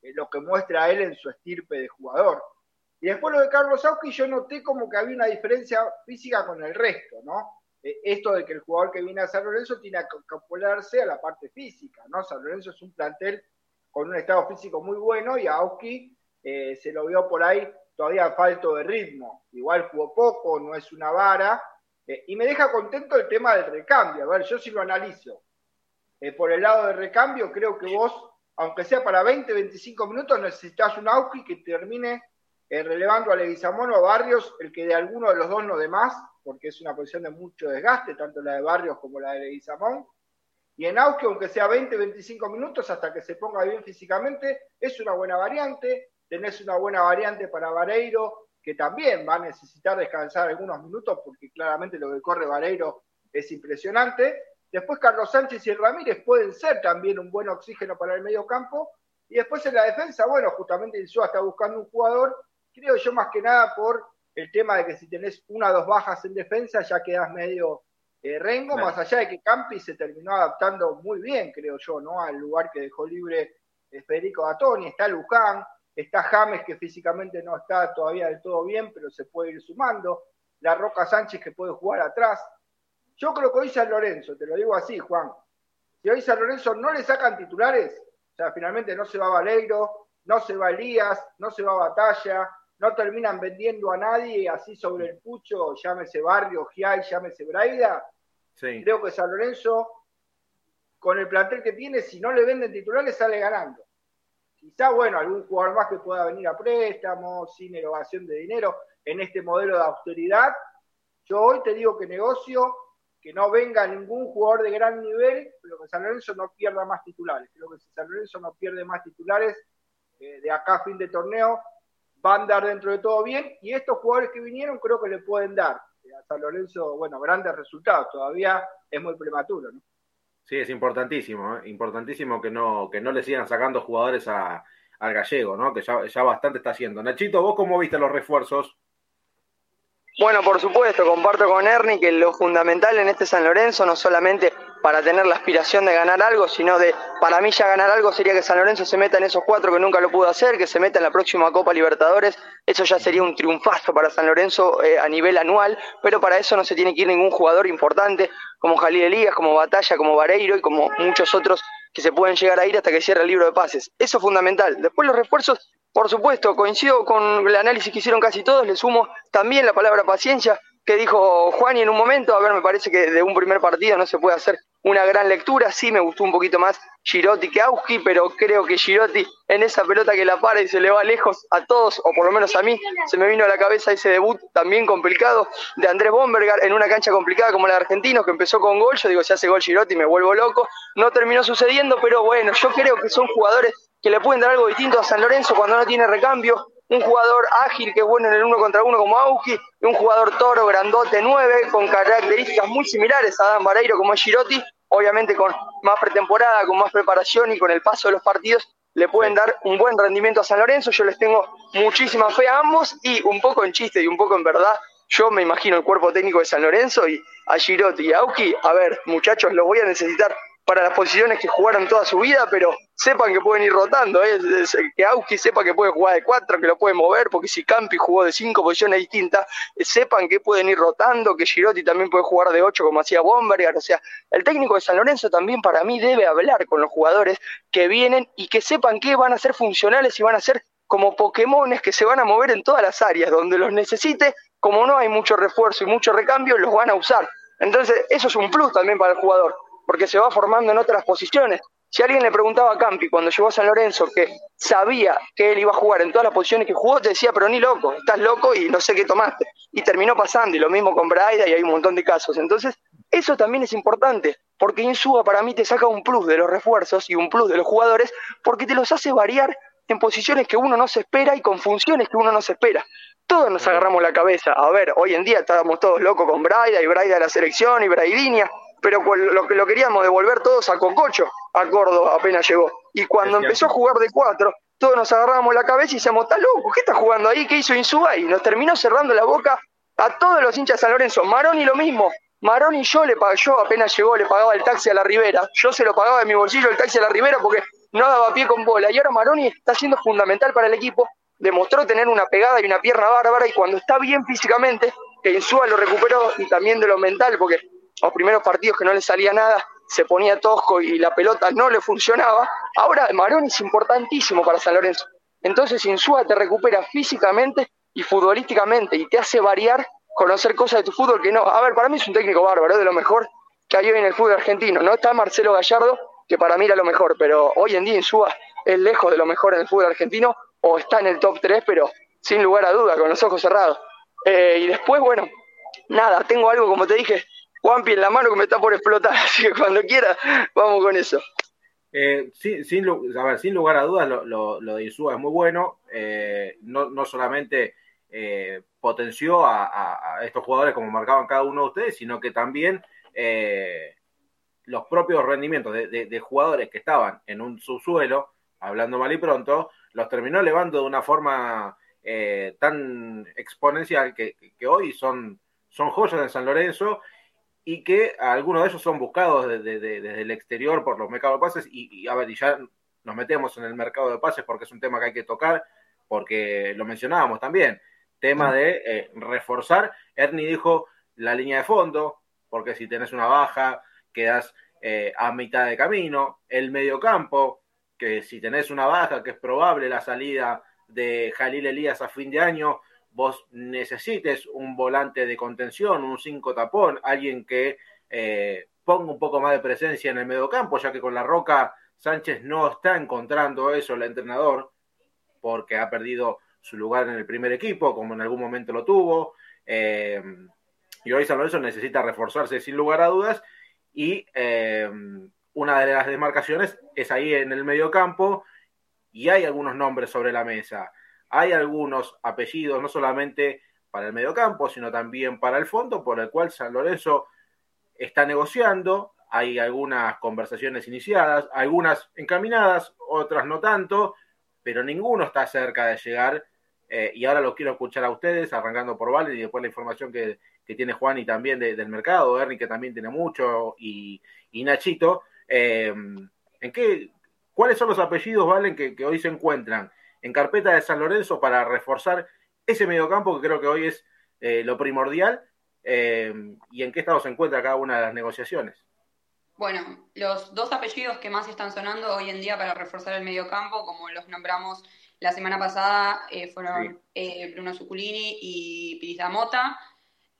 eh, lo que muestra él en su estirpe de jugador. Y después lo de Carlos Auski, yo noté como que había una diferencia física con el resto, ¿no? esto de que el jugador que viene a San Lorenzo tiene que acoplarse a la parte física, ¿no? San Lorenzo es un plantel con un estado físico muy bueno y a Auski se lo vio por ahí todavía falto de ritmo. Igual jugó poco, no es una vara. Eh, y me deja contento el tema del recambio. A ver, yo si lo analizo. Eh, por el lado del recambio, creo que vos, aunque sea para 20, 25 minutos, necesitas un Auki que termine eh, relevando a Leguizamón o a Barrios, el que de alguno de los dos no de más, porque es una posición de mucho desgaste, tanto la de Barrios como la de Leguizamón. Y en Auki, aunque sea 20, 25 minutos, hasta que se ponga bien físicamente, es una buena variante tenés una buena variante para Vareiro, que también va a necesitar descansar algunos minutos, porque claramente lo que corre Vareiro es impresionante. Después Carlos Sánchez y Ramírez pueden ser también un buen oxígeno para el medio campo. Y después en la defensa, bueno, justamente Insúa está buscando un jugador, creo yo más que nada por el tema de que si tenés una o dos bajas en defensa ya quedas medio eh, rengo, más allá de que Campi se terminó adaptando muy bien, creo yo, ¿no? Al lugar que dejó libre eh, Federico Gatoni, está Luján, Está James, que físicamente no está todavía del todo bien, pero se puede ir sumando. La Roca Sánchez, que puede jugar atrás. Yo creo que hoy San Lorenzo, te lo digo así, Juan. Si hoy San Lorenzo no le sacan titulares, o sea, finalmente no se va Valeiro, no se va Elías, no se va Batalla, no terminan vendiendo a nadie así sobre el pucho, llámese Barrio, Giai, llámese Braida. Creo que San Lorenzo, con el plantel que tiene, si no le venden titulares, sale ganando. Quizá, bueno, algún jugador más que pueda venir a préstamo, sin erogación de dinero, en este modelo de austeridad. Yo hoy te digo que negocio, que no venga ningún jugador de gran nivel, pero que San Lorenzo no pierda más titulares. Creo que si San Lorenzo no pierde más titulares eh, de acá a fin de torneo, va a andar dentro de todo bien. Y estos jugadores que vinieron creo que le pueden dar a San Lorenzo, bueno, grandes resultados. Todavía es muy prematuro, ¿no? Sí, es importantísimo, ¿eh? importantísimo que no, que no le sigan sacando jugadores a, al gallego, ¿no? Que ya, ya bastante está haciendo. Nachito, ¿vos cómo viste los refuerzos? Bueno, por supuesto, comparto con Ernie que lo fundamental en este San Lorenzo, no solamente para tener la aspiración de ganar algo, sino de, para mí ya ganar algo sería que San Lorenzo se meta en esos cuatro que nunca lo pudo hacer, que se meta en la próxima Copa Libertadores, eso ya sería un triunfazo para San Lorenzo eh, a nivel anual, pero para eso no se tiene que ir ningún jugador importante como Jalil Elías, como Batalla, como Vareiro y como muchos otros que se pueden llegar a ir hasta que cierre el libro de pases. Eso es fundamental. Después los refuerzos, por supuesto, coincido con el análisis que hicieron casi todos, le sumo también la palabra paciencia que dijo Juan y en un momento, a ver, me parece que de un primer partido no se puede hacer una gran lectura, sí me gustó un poquito más Girotti que Auski, pero creo que Girotti en esa pelota que la para y se le va lejos a todos, o por lo menos a mí, se me vino a la cabeza ese debut también complicado de Andrés Bombergar en una cancha complicada como la de Argentinos, que empezó con gol, yo digo, si hace gol Girotti me vuelvo loco, no terminó sucediendo, pero bueno, yo creo que son jugadores que le pueden dar algo distinto a San Lorenzo cuando no tiene recambio, un jugador ágil que es bueno en el uno contra uno como Auski, y un jugador toro, grandote, nueve, con características muy similares a Dan Vareiro como es Girotti, obviamente con más pretemporada, con más preparación y con el paso de los partidos le pueden dar un buen rendimiento a San Lorenzo. Yo les tengo muchísima fe a ambos y un poco en chiste y un poco en verdad. Yo me imagino el cuerpo técnico de San Lorenzo y a Girotti y a Auki. A ver, muchachos, lo voy a necesitar para las posiciones que jugaron toda su vida, pero sepan que pueden ir rotando, ¿eh? que Auski sepa que puede jugar de cuatro, que lo puede mover, porque si Campi jugó de cinco posiciones distintas, eh, sepan que pueden ir rotando, que Girotti también puede jugar de ocho como hacía Bombergar, o sea, el técnico de San Lorenzo también para mí debe hablar con los jugadores que vienen y que sepan que van a ser funcionales y van a ser como Pokémones que se van a mover en todas las áreas, donde los necesite, como no hay mucho refuerzo y mucho recambio, los van a usar. Entonces, eso es un plus también para el jugador, porque se va formando en otras posiciones. Si alguien le preguntaba a Campi cuando llegó a San Lorenzo que sabía que él iba a jugar en todas las posiciones que jugó, te decía, pero ni loco, estás loco y no sé qué tomaste. Y terminó pasando, y lo mismo con Braida, y hay un montón de casos. Entonces, eso también es importante, porque Insúa para mí te saca un plus de los refuerzos y un plus de los jugadores, porque te los hace variar en posiciones que uno no se espera y con funciones que uno no se espera. Todos nos agarramos la cabeza. A ver, hoy en día estábamos todos locos con Braida y Braida de la selección y Braidinia pero lo que lo queríamos devolver todos a Cococho, a Córdoba, apenas llegó. Y cuando empezó a jugar de cuatro, todos nos agarrábamos la cabeza y decíamos, está loco, ¿qué está jugando ahí? ¿Qué hizo Insúa? Y nos terminó cerrando la boca a todos los hinchas de San Lorenzo. Maroni lo mismo. Maroni yo le pagó, yo apenas llegó, le pagaba el taxi a la Ribera. Yo se lo pagaba de mi bolsillo el taxi a la Ribera porque no daba pie con bola. Y ahora Maroni está siendo fundamental para el equipo. Demostró tener una pegada y una pierna bárbara. Y cuando está bien físicamente, que Insúa lo recuperó y también de lo mental, porque los primeros partidos que no le salía nada, se ponía tosco y la pelota no le funcionaba. Ahora Maroni es importantísimo para San Lorenzo. Entonces Insúa te recupera físicamente y futbolísticamente y te hace variar, conocer cosas de tu fútbol que no. A ver, para mí es un técnico bárbaro, de lo mejor que hay hoy en el fútbol argentino. No está Marcelo Gallardo, que para mí era lo mejor, pero hoy en día Insúa es lejos de lo mejor en el fútbol argentino o está en el top 3, pero sin lugar a duda, con los ojos cerrados. Eh, y después, bueno, nada, tengo algo, como te dije, Juanpi en la mano que me está por explotar, así que cuando quiera, vamos con eso. Eh, sin, lugar a dudas, lo, de Insúa es muy bueno. Eh, no, solamente eh, potenció a, estos jugadores como marcaban cada uno de ustedes, sino que también los propios rendimientos de, jugadores que estaban en un subsuelo, hablando mal y pronto, los terminó elevando de una forma tan exponencial que, hoy son, son joyas de San Lorenzo y que algunos de ellos son buscados desde, el exterior por los mercados de pases y, a ver, y ya nos metemos en el mercado de pases porque es un tema que hay que tocar, porque lo mencionábamos también, tema de eh, reforzar. Ernie dijo la línea de fondo, porque si tenés una baja, quedas eh, a mitad de camino, el medio campo, que si tenés una baja, que es probable la salida de Jalil Elías a fin de año, vos necesites un volante de contención, un cinco tapón, alguien que eh, ponga un poco más de presencia en el medio campo, ya que con la Roca Sánchez no está encontrando eso el entrenador, porque ha perdido su lugar en el primer equipo, como en algún momento lo tuvo. Eh, y hoy San Lorenzo necesita reforzarse sin lugar a dudas. Y eh, una de las demarcaciones es ahí en el medio campo. Y hay algunos nombres sobre la mesa hay algunos apellidos, no solamente para el mediocampo, sino también para el fondo, por el cual San Lorenzo está negociando. Hay algunas conversaciones iniciadas, algunas encaminadas, otras no tanto, pero ninguno está cerca de llegar. Eh, y ahora lo quiero escuchar a ustedes, arrancando por Valen y después la información que, tiene Juan y también del mercado, Ernie que también tiene mucho, y, Nachito. Eh, ¿en qué, ¿Cuáles son los apellidos, Valen, que hoy se encuentran en carpeta de San Lorenzo para reforzar ese mediocampo que creo que hoy es eh, lo primordial eh, y en qué estado se encuentra cada una de las negociaciones. Bueno, los dos apellidos que más están sonando hoy en día para reforzar el mediocampo, como los nombramos la semana pasada, eh, fueron Bruno Zuculini y Piris Damota.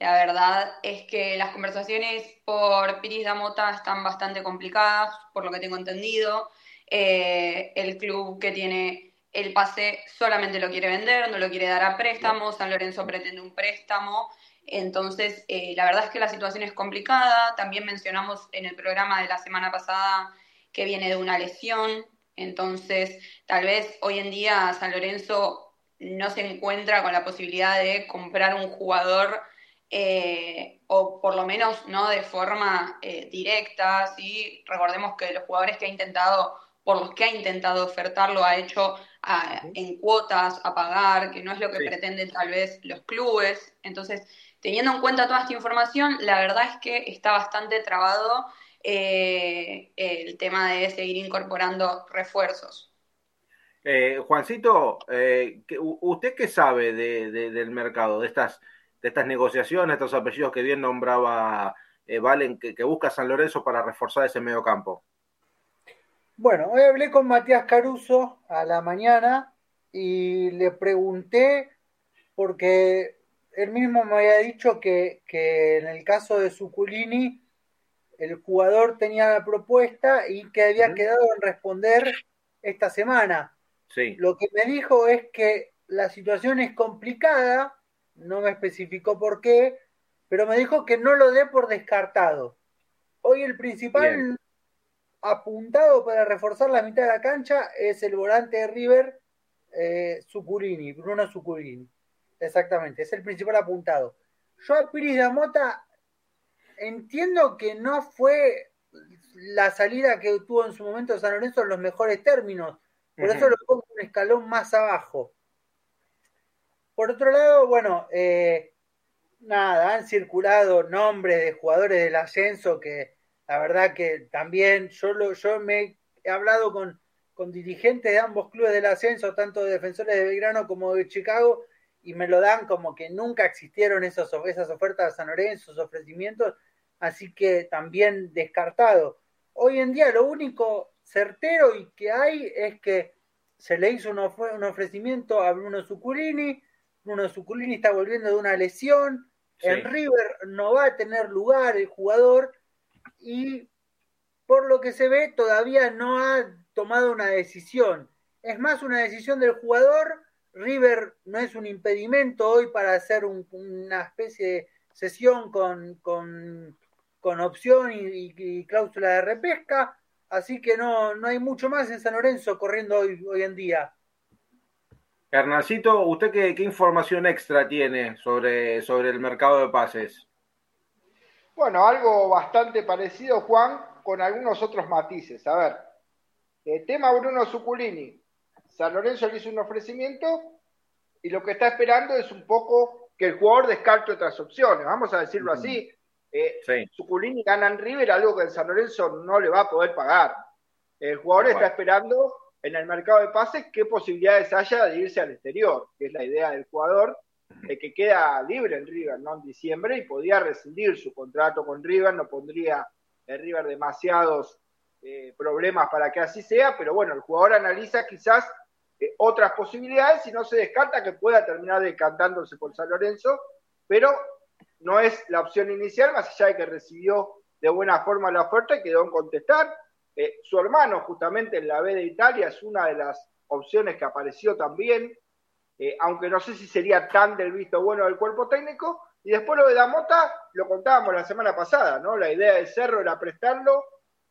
La verdad es que las conversaciones por Piris Damota están bastante complicadas, por lo que tengo entendido. el club que tiene el pase solamente lo quiere vender, no lo quiere dar a préstamo, San Lorenzo pretende un préstamo. Entonces, eh, la verdad es que la situación es complicada. También mencionamos en el programa de la semana pasada que viene de una lesión. Entonces, tal vez hoy en día San Lorenzo no se encuentra con la posibilidad de comprar un jugador eh, o por lo menos no de forma eh, directa. ¿sí? Recordemos que los jugadores que ha intentado por los que ha intentado ofertar lo ha hecho en cuotas a pagar, que no es lo que pretenden tal vez los clubes. Entonces, teniendo en cuenta toda esta información, la verdad es que está bastante trabado eh, el tema de seguir incorporando refuerzos. Eh, Juancito, eh, ¿usted qué sabe del mercado, de estas, de estas negociaciones, estos apellidos que bien nombraba Valen, que, que busca San Lorenzo para reforzar ese medio campo? Bueno, hoy hablé con Matías Caruso a la mañana y le pregunté porque él mismo me había dicho que, que en el caso de Suculini el jugador tenía la propuesta y que había quedado en responder esta semana. Sí. Lo que me dijo es que la situación es complicada, no me especificó por qué, pero me dijo que no lo dé por descartado. Hoy el principal apuntado para reforzar la mitad de la cancha es el volante de River, eh, Bruno Sucurini. Exactamente, es el principal apuntado. Yo a Piris de Mota entiendo que no fue la salida que tuvo en su momento San Lorenzo en los mejores términos, por eso lo pongo un escalón más abajo. Por otro lado, bueno, eh, nada, han circulado nombres de jugadores del ascenso que la verdad que también yo, lo, yo me he hablado con, con dirigentes de ambos clubes del ascenso, tanto de defensores de Belgrano como de Chicago, y me lo dan como que nunca existieron esos, esas ofertas de San Lorenzo, esos ofrecimientos, así que también descartado. Hoy en día lo único certero y que hay es que se le hizo un, ofrecimiento a Bruno Zuculini, Bruno Zuculini está volviendo de una lesión, en River no va a tener lugar el jugador y por lo que se ve todavía no ha tomado una decisión. Es más una decisión del jugador River no es un impedimento hoy para hacer una especie de sesión con, con, opción y, cláusula de repesca, así que no, no hay mucho más en San Lorenzo corriendo hoy, hoy en día. Hernacito, ¿usted qué, qué, información extra tiene sobre, sobre el mercado de pases? Bueno, algo bastante parecido, Juan, con algunos otros matices. A ver, el tema Bruno Suculini. San Lorenzo le hizo un ofrecimiento y lo que está esperando es un poco que el jugador descarte otras opciones, vamos a decirlo así. Eh, Suculini gana en River, algo que el San Lorenzo no le va a poder pagar. El jugador está esperando en el mercado de pases qué posibilidades haya de irse al exterior, que es la idea del jugador, de que queda libre en River, ¿no? En diciembre y podía rescindir su contrato con River, no pondría en River demasiados eh, problemas para que así sea, pero bueno, el jugador analiza quizás eh, otras posibilidades y no se descarta que pueda terminar decantándose por San Lorenzo, pero no es la opción inicial, más allá de que recibió de buena forma la oferta y quedó en contestar. Eh, su hermano, justamente en la B de Italia, es una de las opciones que apareció también, eh, aunque no sé si sería tan del visto bueno del cuerpo técnico. Y después lo de Damota, lo contábamos la semana pasada, ¿no? La idea de Cerro era prestarlo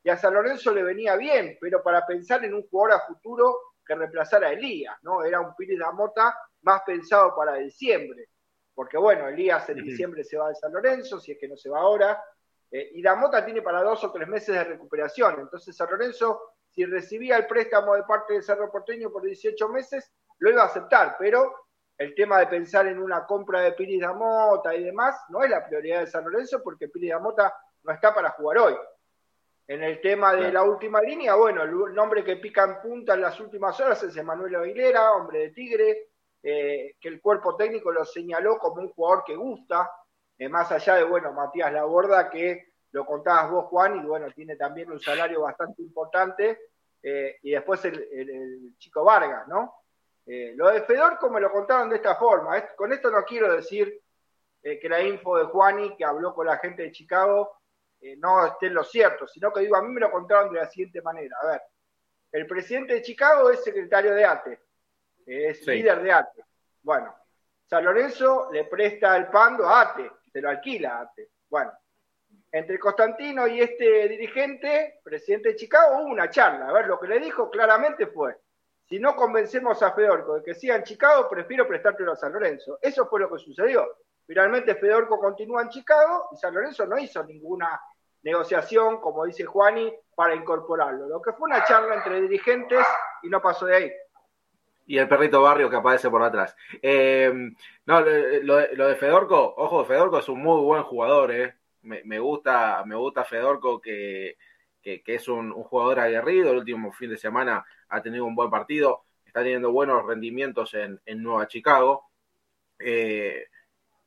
y a San Lorenzo le venía bien, pero para pensar en un jugador a futuro que reemplazara a Elías, ¿no? Era un Pires de Mota más pensado para diciembre, porque bueno, Elías en diciembre se va de San Lorenzo, si es que no se va ahora, eh, y Damota tiene para dos o tres meses de recuperación, entonces San Lorenzo, si recibía el préstamo de parte de Cerro Porteño por 18 meses, lo iba a aceptar, pero el tema de pensar en una compra de Piris Damota y demás no es la prioridad de San Lorenzo porque Piris Damota no está para jugar hoy. En el tema de la última línea, bueno, el nombre que pica en punta en las últimas horas es Emanuel Aguilera, hombre de Tigre, eh, que el cuerpo técnico lo señaló como un jugador que gusta, eh, más allá de, bueno, Matías Laborda, que lo contabas vos, Juan, y bueno, tiene también un salario bastante importante, eh, y después el, chico Vargas, ¿no? Lo de Fedor, como me lo contaron de esta forma, con esto no quiero decir que la info de Juani, que habló con la gente de Chicago, eh, no esté en lo cierto, sino que digo, a mí me lo contaron de la siguiente manera. A ver, el presidente de Chicago es secretario de ATE, es líder de ATE. Bueno, San Lorenzo le presta el pando a ATE, se lo alquila a ATE. Bueno, entre Constantino y este dirigente, presidente de Chicago, hubo una charla. A ver, lo que le dijo claramente fue, si no convencemos a Fedorco de que siga en Chicago, prefiero prestártelo a San Lorenzo. Eso fue lo que sucedió. Finalmente Fedorco continúa en Chicago y San Lorenzo no hizo ninguna negociación, como dice Juani, para incorporarlo. Lo que fue una charla entre dirigentes y no pasó de ahí. Y el perrito barrio que aparece por atrás. Eh, no, lo, de Fedorco, ojo, Fedorco es un muy buen jugador, eh. me, gusta, me gusta Fedorco que, es un, jugador aguerrido. El último fin de semana ha tenido un buen partido, está teniendo buenos rendimientos en, Nueva Chicago. Eh,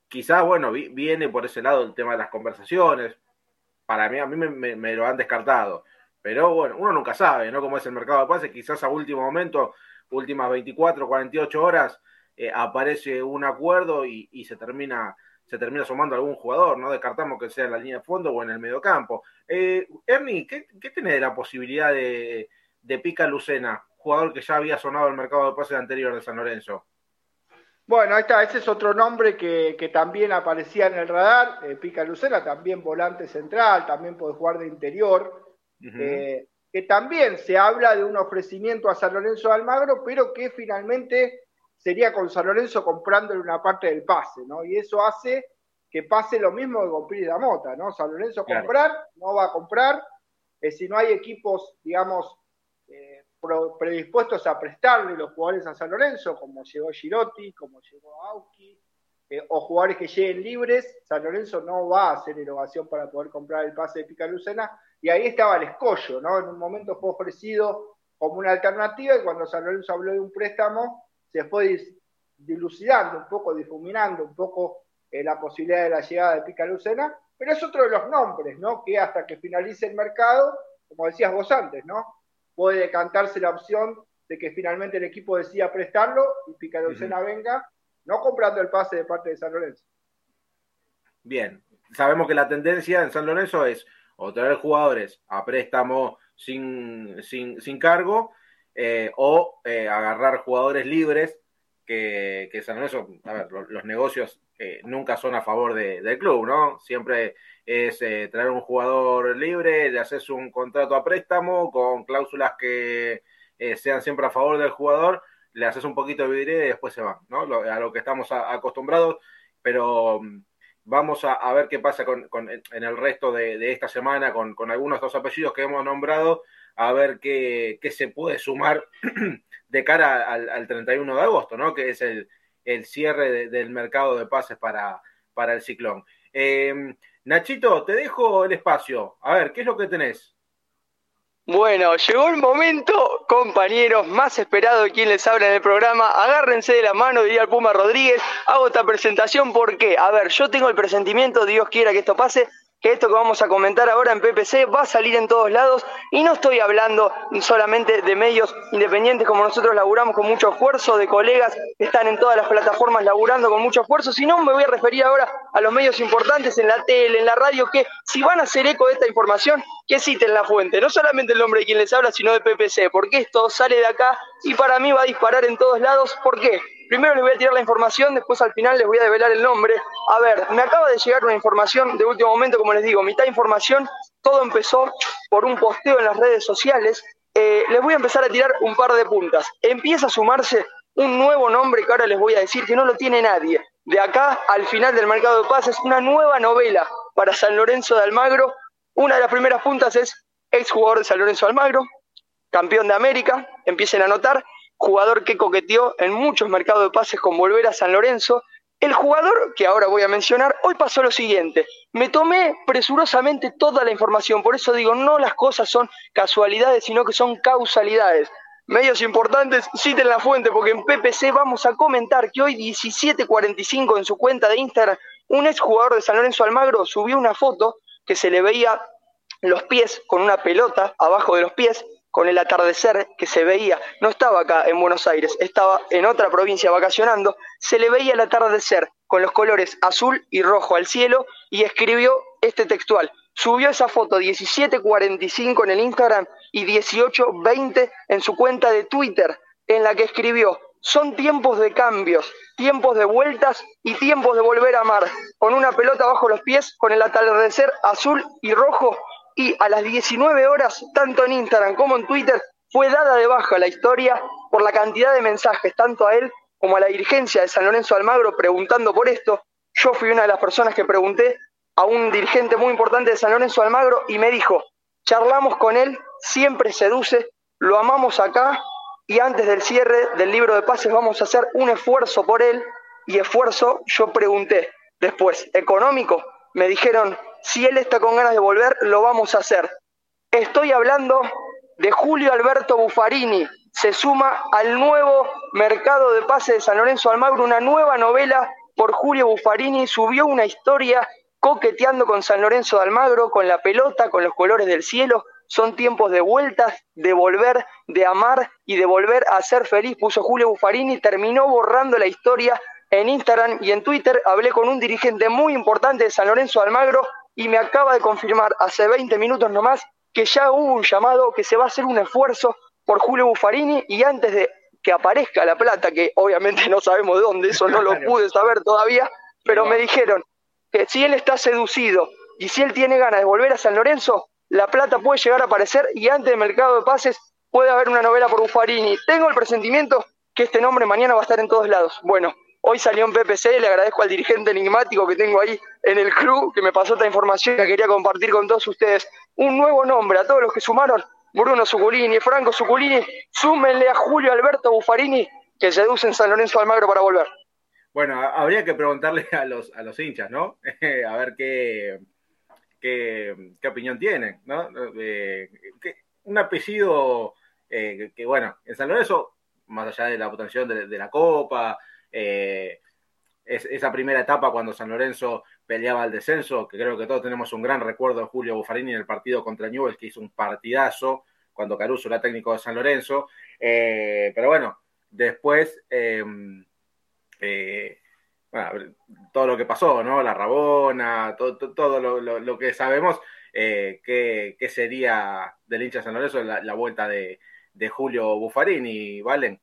quizás, bueno, viene por ese lado el tema de las conversaciones, para mí, a mí me, lo han descartado. Pero bueno, uno nunca sabe, ¿no? Cómo es el mercado de pases, quizás a último momento últimas 24, 48 horas eh, aparece un acuerdo y, se termina se termina sumando algún jugador, no descartamos que sea en la línea de fondo o en el medio campo. Eh, Ernie, ¿qué, ¿qué de la posibilidad de, de Pica Lucena, jugador que ya había sonado el mercado de pases anterior de San Lorenzo? Bueno, ahí está, ese es otro nombre que, también aparecía en el radar, eh, Pica Lucena, también volante central, también puede jugar de interior, eh, que también se habla de un ofrecimiento a San Lorenzo de Almagro, pero que finalmente sería con San Lorenzo comprándole una parte del pase, ¿no? Y eso hace que pase lo mismo que con Piri Mota, ¿no? San Lorenzo comprar, no va a comprar, eh, si no hay equipos, digamos, predispuestos a prestarle los jugadores a San Lorenzo, como llegó Girotti, como llegó Auski, eh, o jugadores que lleguen libres, San Lorenzo no va a hacer erogación para poder comprar el pase de Picalucena, y ahí estaba el escollo, ¿no? En un momento fue ofrecido como una alternativa, y cuando San Lorenzo habló de un préstamo, se fue dilucidando un poco, difuminando un poco eh, la posibilidad de la llegada de Picalucena, pero es otro de los nombres, ¿no? Que hasta que finalice el mercado, como decías vos antes, ¿no? puede decantarse la opción de que finalmente el equipo decida prestarlo y Picarucena venga, no comprando el pase de parte de San Lorenzo. Bien, sabemos que la tendencia en San Lorenzo es o traer jugadores a préstamo sin, sin, cargo eh, o eh, agarrar jugadores libres que, que, San Lorenzo, los, negocios eh, nunca son a favor del club, ¿no? Siempre es eh, traer un jugador libre, le haces un contrato a préstamo con cláusulas que sean siempre a favor del jugador, le haces un poquito de vidrio y después se va, ¿no? a lo que estamos acostumbrados, pero mm, vamos a, ver qué pasa con, en el resto de, esta semana con, algunos de los apellidos que hemos nombrado, a ver qué, se puede sumar de cara al, 31 de agosto, ¿no? Que es el, cierre del mercado de pases para, para el ciclón. Eh, Nachito, te dejo el espacio. A ver, ¿qué es lo que tenés? Bueno, llegó el momento, compañeros, más esperado de quien les habla en el programa. Agárrense de la mano, diría el Puma Rodríguez. Hago esta presentación porque, a ver, yo tengo el presentimiento, Dios quiera que esto pase, que esto que vamos a comentar ahora en PPC va a salir en todos lados y no estoy hablando solamente de medios independientes como nosotros laburamos con mucho esfuerzo, de colegas que están en todas las plataformas laburando con mucho esfuerzo, sino me voy a referir ahora a los medios importantes en la tele, en la radio, que si van a hacer eco de esta información, que citen la fuente, no solamente el nombre de quien les habla, sino de PPC, porque esto sale de acá y para mí va a disparar en todos lados. ¿Por qué? Primero les voy a tirar la información, después al final les voy a develar el nombre. A ver, me acaba de llegar una información de último momento, como les digo, mitad información, todo empezó por un posteo en las redes sociales. Eh, les voy a empezar a tirar un par de puntas. Empieza a sumarse un nuevo nombre que ahora les voy a decir que no lo tiene nadie. De acá al final del mercado de pases, una nueva novela para San Lorenzo de Almagro. Una de las primeras puntas es exjugador de San Lorenzo de Almagro, campeón de América, empiecen a notar jugador que coqueteó en muchos mercados de pases con volver a San Lorenzo. El jugador que ahora voy a mencionar, hoy pasó lo siguiente. Me tomé presurosamente toda la información, por eso digo, no las cosas son casualidades, sino que son causalidades. Medios importantes, citen la fuente, porque en PPC vamos a comentar que hoy 17.45 en su cuenta de Instagram, un ex jugador de San Lorenzo Almagro subió una foto que se le veía los pies con una pelota abajo de los pies con el atardecer que se veía, no estaba acá en Buenos Aires, estaba en otra provincia vacacionando, se le veía el atardecer con los colores azul y rojo al cielo y escribió este textual. Subió esa foto 1745 en el Instagram y 1820 en su cuenta de Twitter, en la que escribió, son tiempos de cambios, tiempos de vueltas y tiempos de volver a amar, con una pelota bajo los pies, con el atardecer azul y rojo y a las 19 horas, tanto en Instagram como en Twitter, fue dada de baja la historia por la cantidad de mensajes, tanto a él como a la dirigencia de San Lorenzo Almagro, preguntando por esto. Yo fui una de las personas que pregunté a un dirigente muy importante de San Lorenzo Almagro y me dijo, charlamos con él, siempre seduce, lo amamos acá y antes del cierre del libro de pases vamos a hacer un esfuerzo por él y esfuerzo yo pregunté. Después, económico, me dijeron, si él está con ganas de volver, lo vamos a hacer. Estoy hablando de Julio Alberto Buffarini. Se suma al nuevo mercado de pase de San Lorenzo Almagro, una nueva novela por Julio Buffarini. Subió una historia coqueteando con San Lorenzo de Almagro, con la pelota, con los colores del cielo. son tiempos de vueltas, de volver, de amar y de volver a ser feliz, puso Julio Buffarini, terminó borrando la historia en Instagram y en Twitter. Hablé con un dirigente muy importante de San Lorenzo Almagro y me acaba de confirmar hace 20 minutos nomás que ya hubo un llamado, que se va a hacer un esfuerzo por Julio Buffarini y antes de que aparezca la plata, que obviamente no sabemos de dónde, eso no lo pude saber todavía, pero me dijeron que si él está seducido y si él tiene ganas de volver a San Lorenzo, la plata puede llegar a aparecer y antes del mercado de pases puede haber una novela por Buffarini. Tengo el presentimiento que este nombre mañana va a estar en todos lados. Bueno, hoy salió en PPC, le agradezco al dirigente enigmático que tengo ahí en el club que me pasó esta información que quería compartir con todos ustedes. Un nuevo nombre a todos los que sumaron, Bruno Zuculini, Franco Zuculini, súmenle a Julio Alberto Buffarini que seducen San Lorenzo Almagro para volver. Bueno, habría que preguntarle a los, a los hinchas, ¿no? a ver qué, qué, opinión tienen, ¿no? Eh, un apellido eh, que, bueno, en San Lorenzo, más allá de la obtención de, la Copa, eh, esa primera etapa cuando San Lorenzo peleaba el descenso, que creo que todos tenemos un gran recuerdo de Julio Buffarini en el partido contra Newell's, que hizo un partidazo cuando Caruso era técnico de San Lorenzo, pero bueno, después eh, todo lo que pasó, ¿no? La Rabona, todo, todo lo, que sabemos, eh, que, sería del hincha San Lorenzo la, vuelta de, Julio Buffarini, ¿valen?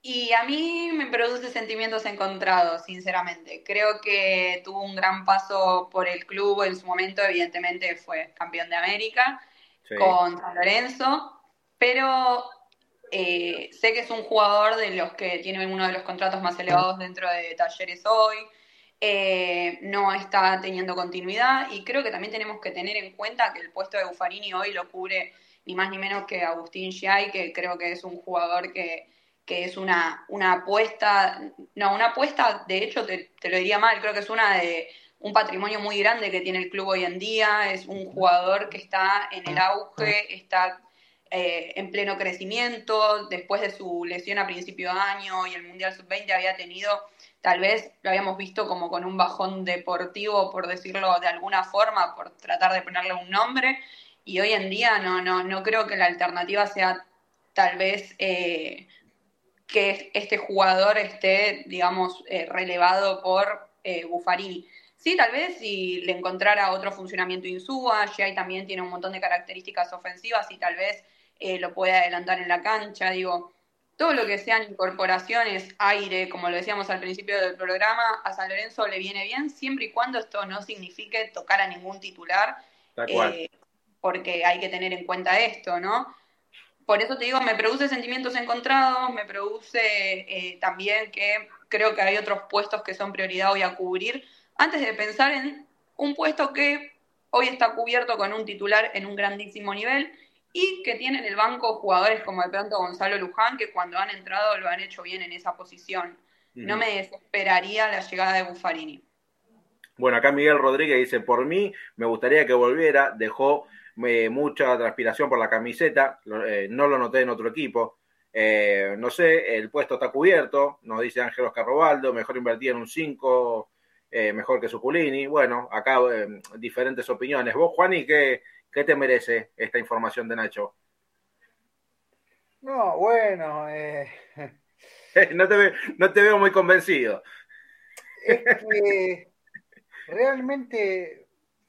Y a mí me produce sentimientos encontrados, sinceramente. Creo que tuvo un gran paso por el club en su momento, evidentemente fue campeón de América con San Lorenzo, pero eh, sé que es un jugador de los que tiene uno de los contratos más elevados dentro de Talleres hoy. Eh, no está teniendo continuidad y creo que también tenemos que tener en cuenta que el puesto de Buffarini hoy lo cubre ni más ni menos que Agustín Giai, que creo que es un jugador que, es una, una apuesta, no, una apuesta, de hecho te, te, lo diría mal, creo que es una de un patrimonio muy grande que tiene el club hoy en día, es un jugador que está en el auge, está eh, en pleno crecimiento, después de su lesión a principio de año y el Mundial Sub-20 había tenido, tal vez lo habíamos visto como con un bajón deportivo, por decirlo de alguna forma, por tratar de ponerle un nombre, y hoy en día no, no, no creo que la alternativa sea tal vez eh, que este jugador esté, digamos, eh, relevado por Buffarini. Sí, tal vez si le encontrara otro funcionamiento Insúa, ahí también tiene un montón de características ofensivas y tal vez eh, lo puede adelantar en la cancha, digo, todo lo que sean incorporaciones, aire, como lo decíamos al principio del programa, a San Lorenzo le viene bien, siempre y cuando esto no signifique tocar a ningún titular, eh, porque hay que tener en cuenta esto, ¿no? Por eso te digo, me produce sentimientos encontrados, me produce eh, también que creo que hay otros puestos que son prioridad hoy a cubrir, antes de pensar en un puesto que hoy está cubierto con un titular en un grandísimo nivel y que tienen el banco jugadores como de pronto Gonzalo Luján, que cuando han entrado lo han hecho bien en esa posición. No me desesperaría la llegada de Buffarini. Bueno, acá Miguel Rodríguez dice, por mí me gustaría que volviera, dejó eh, mucha transpiración por la camiseta, eh, no lo noté en otro equipo. Eh, no sé, el puesto está cubierto, nos dice Ángel Oscar Robaldo, mejor invertir en un 5, mejor que Suculini. Bueno, acá diferentes opiniones. Vos, Juani, ¿qué, ¿Qué te merece esta información de Nacho? No, bueno. Eh... no, te no te veo muy convencido. Es que realmente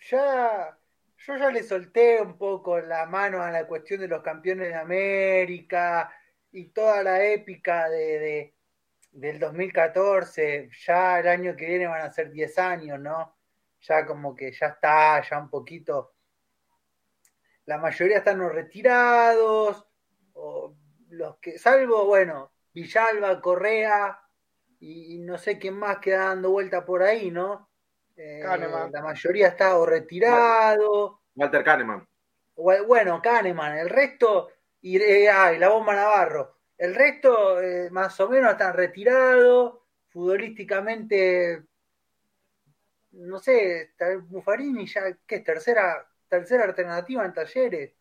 ya yo ya le solté un poco la mano a la cuestión de los campeones de América y toda la épica de, del 2014. Ya el año que viene van a ser 10 años, ¿no? Ya como que ya está, ya un poquito la mayoría están retirados, o los que, salvo, bueno, Villalba, Correa, y, no sé quién más queda dando vuelta por ahí, ¿no? Eh, la mayoría está o retirado. Walter Kahneman. Bueno, Kahneman, el resto, y, eh, la bomba Navarro. El resto, eh, más o menos, están retirados, futbolísticamente, no sé, Buffarini ya, que es tercera, tercera alternativa en talleres.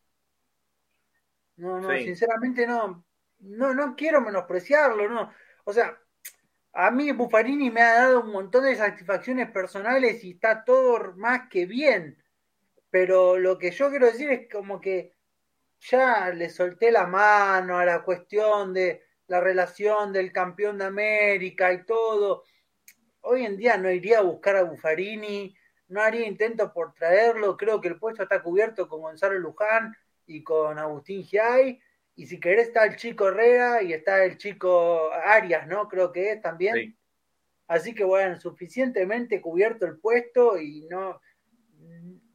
No, no, sinceramente no, no, no quiero menospreciarlo, no. O sea, a mí Buffarini me ha dado un montón de satisfacciones personales y está todo más que bien. pero lo que yo quiero decir es como que ya le solté la mano a la cuestión de la relación del campeón de América y todo. Hoy en día no iría a buscar a Buffarini, no haría intento por traerlo, creo que el puesto está cubierto con Gonzalo Luján y con Agustín Giai, y si querés está el chico Herrera y está el chico Arias, ¿no? Creo que es también. Así que bueno, suficientemente cubierto el puesto y no,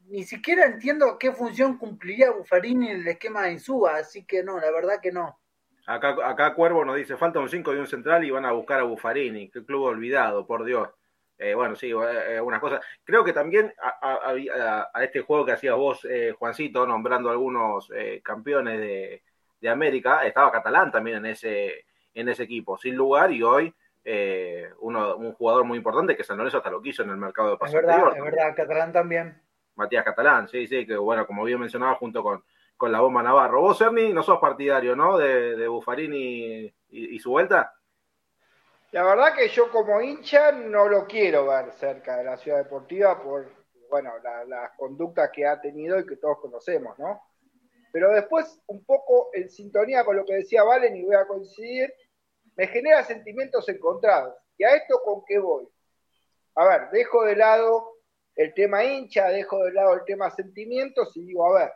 ni siquiera entiendo qué función cumpliría Buffarini en el esquema de Insúa, así que no, la verdad que no. Acá, acá Cuervo nos dice, falta un 5 y un central y van a buscar a Buffarini, qué club olvidado, por Dios. Eh, bueno, sí, eh, algunas cosas. Creo que también a, este juego que hacías vos, eh, Juancito, nombrando algunos campeones de, América, estaba Catalán también en ese, en ese equipo, sin lugar, y hoy uno, un jugador muy importante que San Lorenzo hasta lo quiso en el mercado de pases. Es verdad, es verdad, Catalán también. Matías Catalán, sí, sí, que bueno, como bien mencionaba, junto con, con la bomba Navarro. Vos, Ernie, no sos partidario, ¿no? De, de Buffarini y su vuelta. La verdad que yo como hincha no lo quiero ver cerca de la ciudad deportiva por, bueno, las conductas que ha tenido y que todos conocemos, ¿no? Pero después, un poco en sintonía con lo que decía Valen, y voy a coincidir, me genera sentimientos encontrados. ¿Y a esto con qué voy? A ver, dejo de lado el tema hincha, dejo de lado el tema sentimientos y digo, a ver,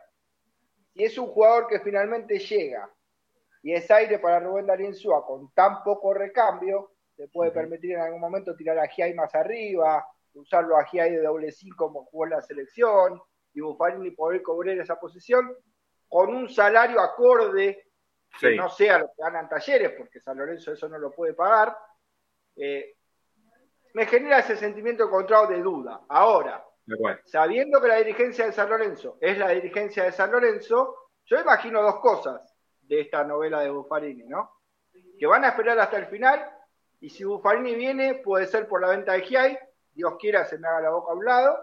si es un jugador que finalmente llega y es aire para Rubén Darín Súa con tan poco recambio, se puede permitir en algún momento tirar a Giai más arriba, usarlo a Giai de doble 5 como jugó en la selección, y Buffarini poder cubrir esa posición con un salario acorde que no sea lo que ganan talleres, porque San Lorenzo eso no lo puede pagar, eh, me genera ese sentimiento encontrado de duda. Ahora, sabiendo que la dirigencia de San Lorenzo es la dirigencia de San Lorenzo, yo imagino dos cosas de esta novela de Buffarini, ¿no? Que van a esperar hasta el final y si Buffarini viene, puede ser por la venta de Giai, Dios quiera se me haga la boca a un lado.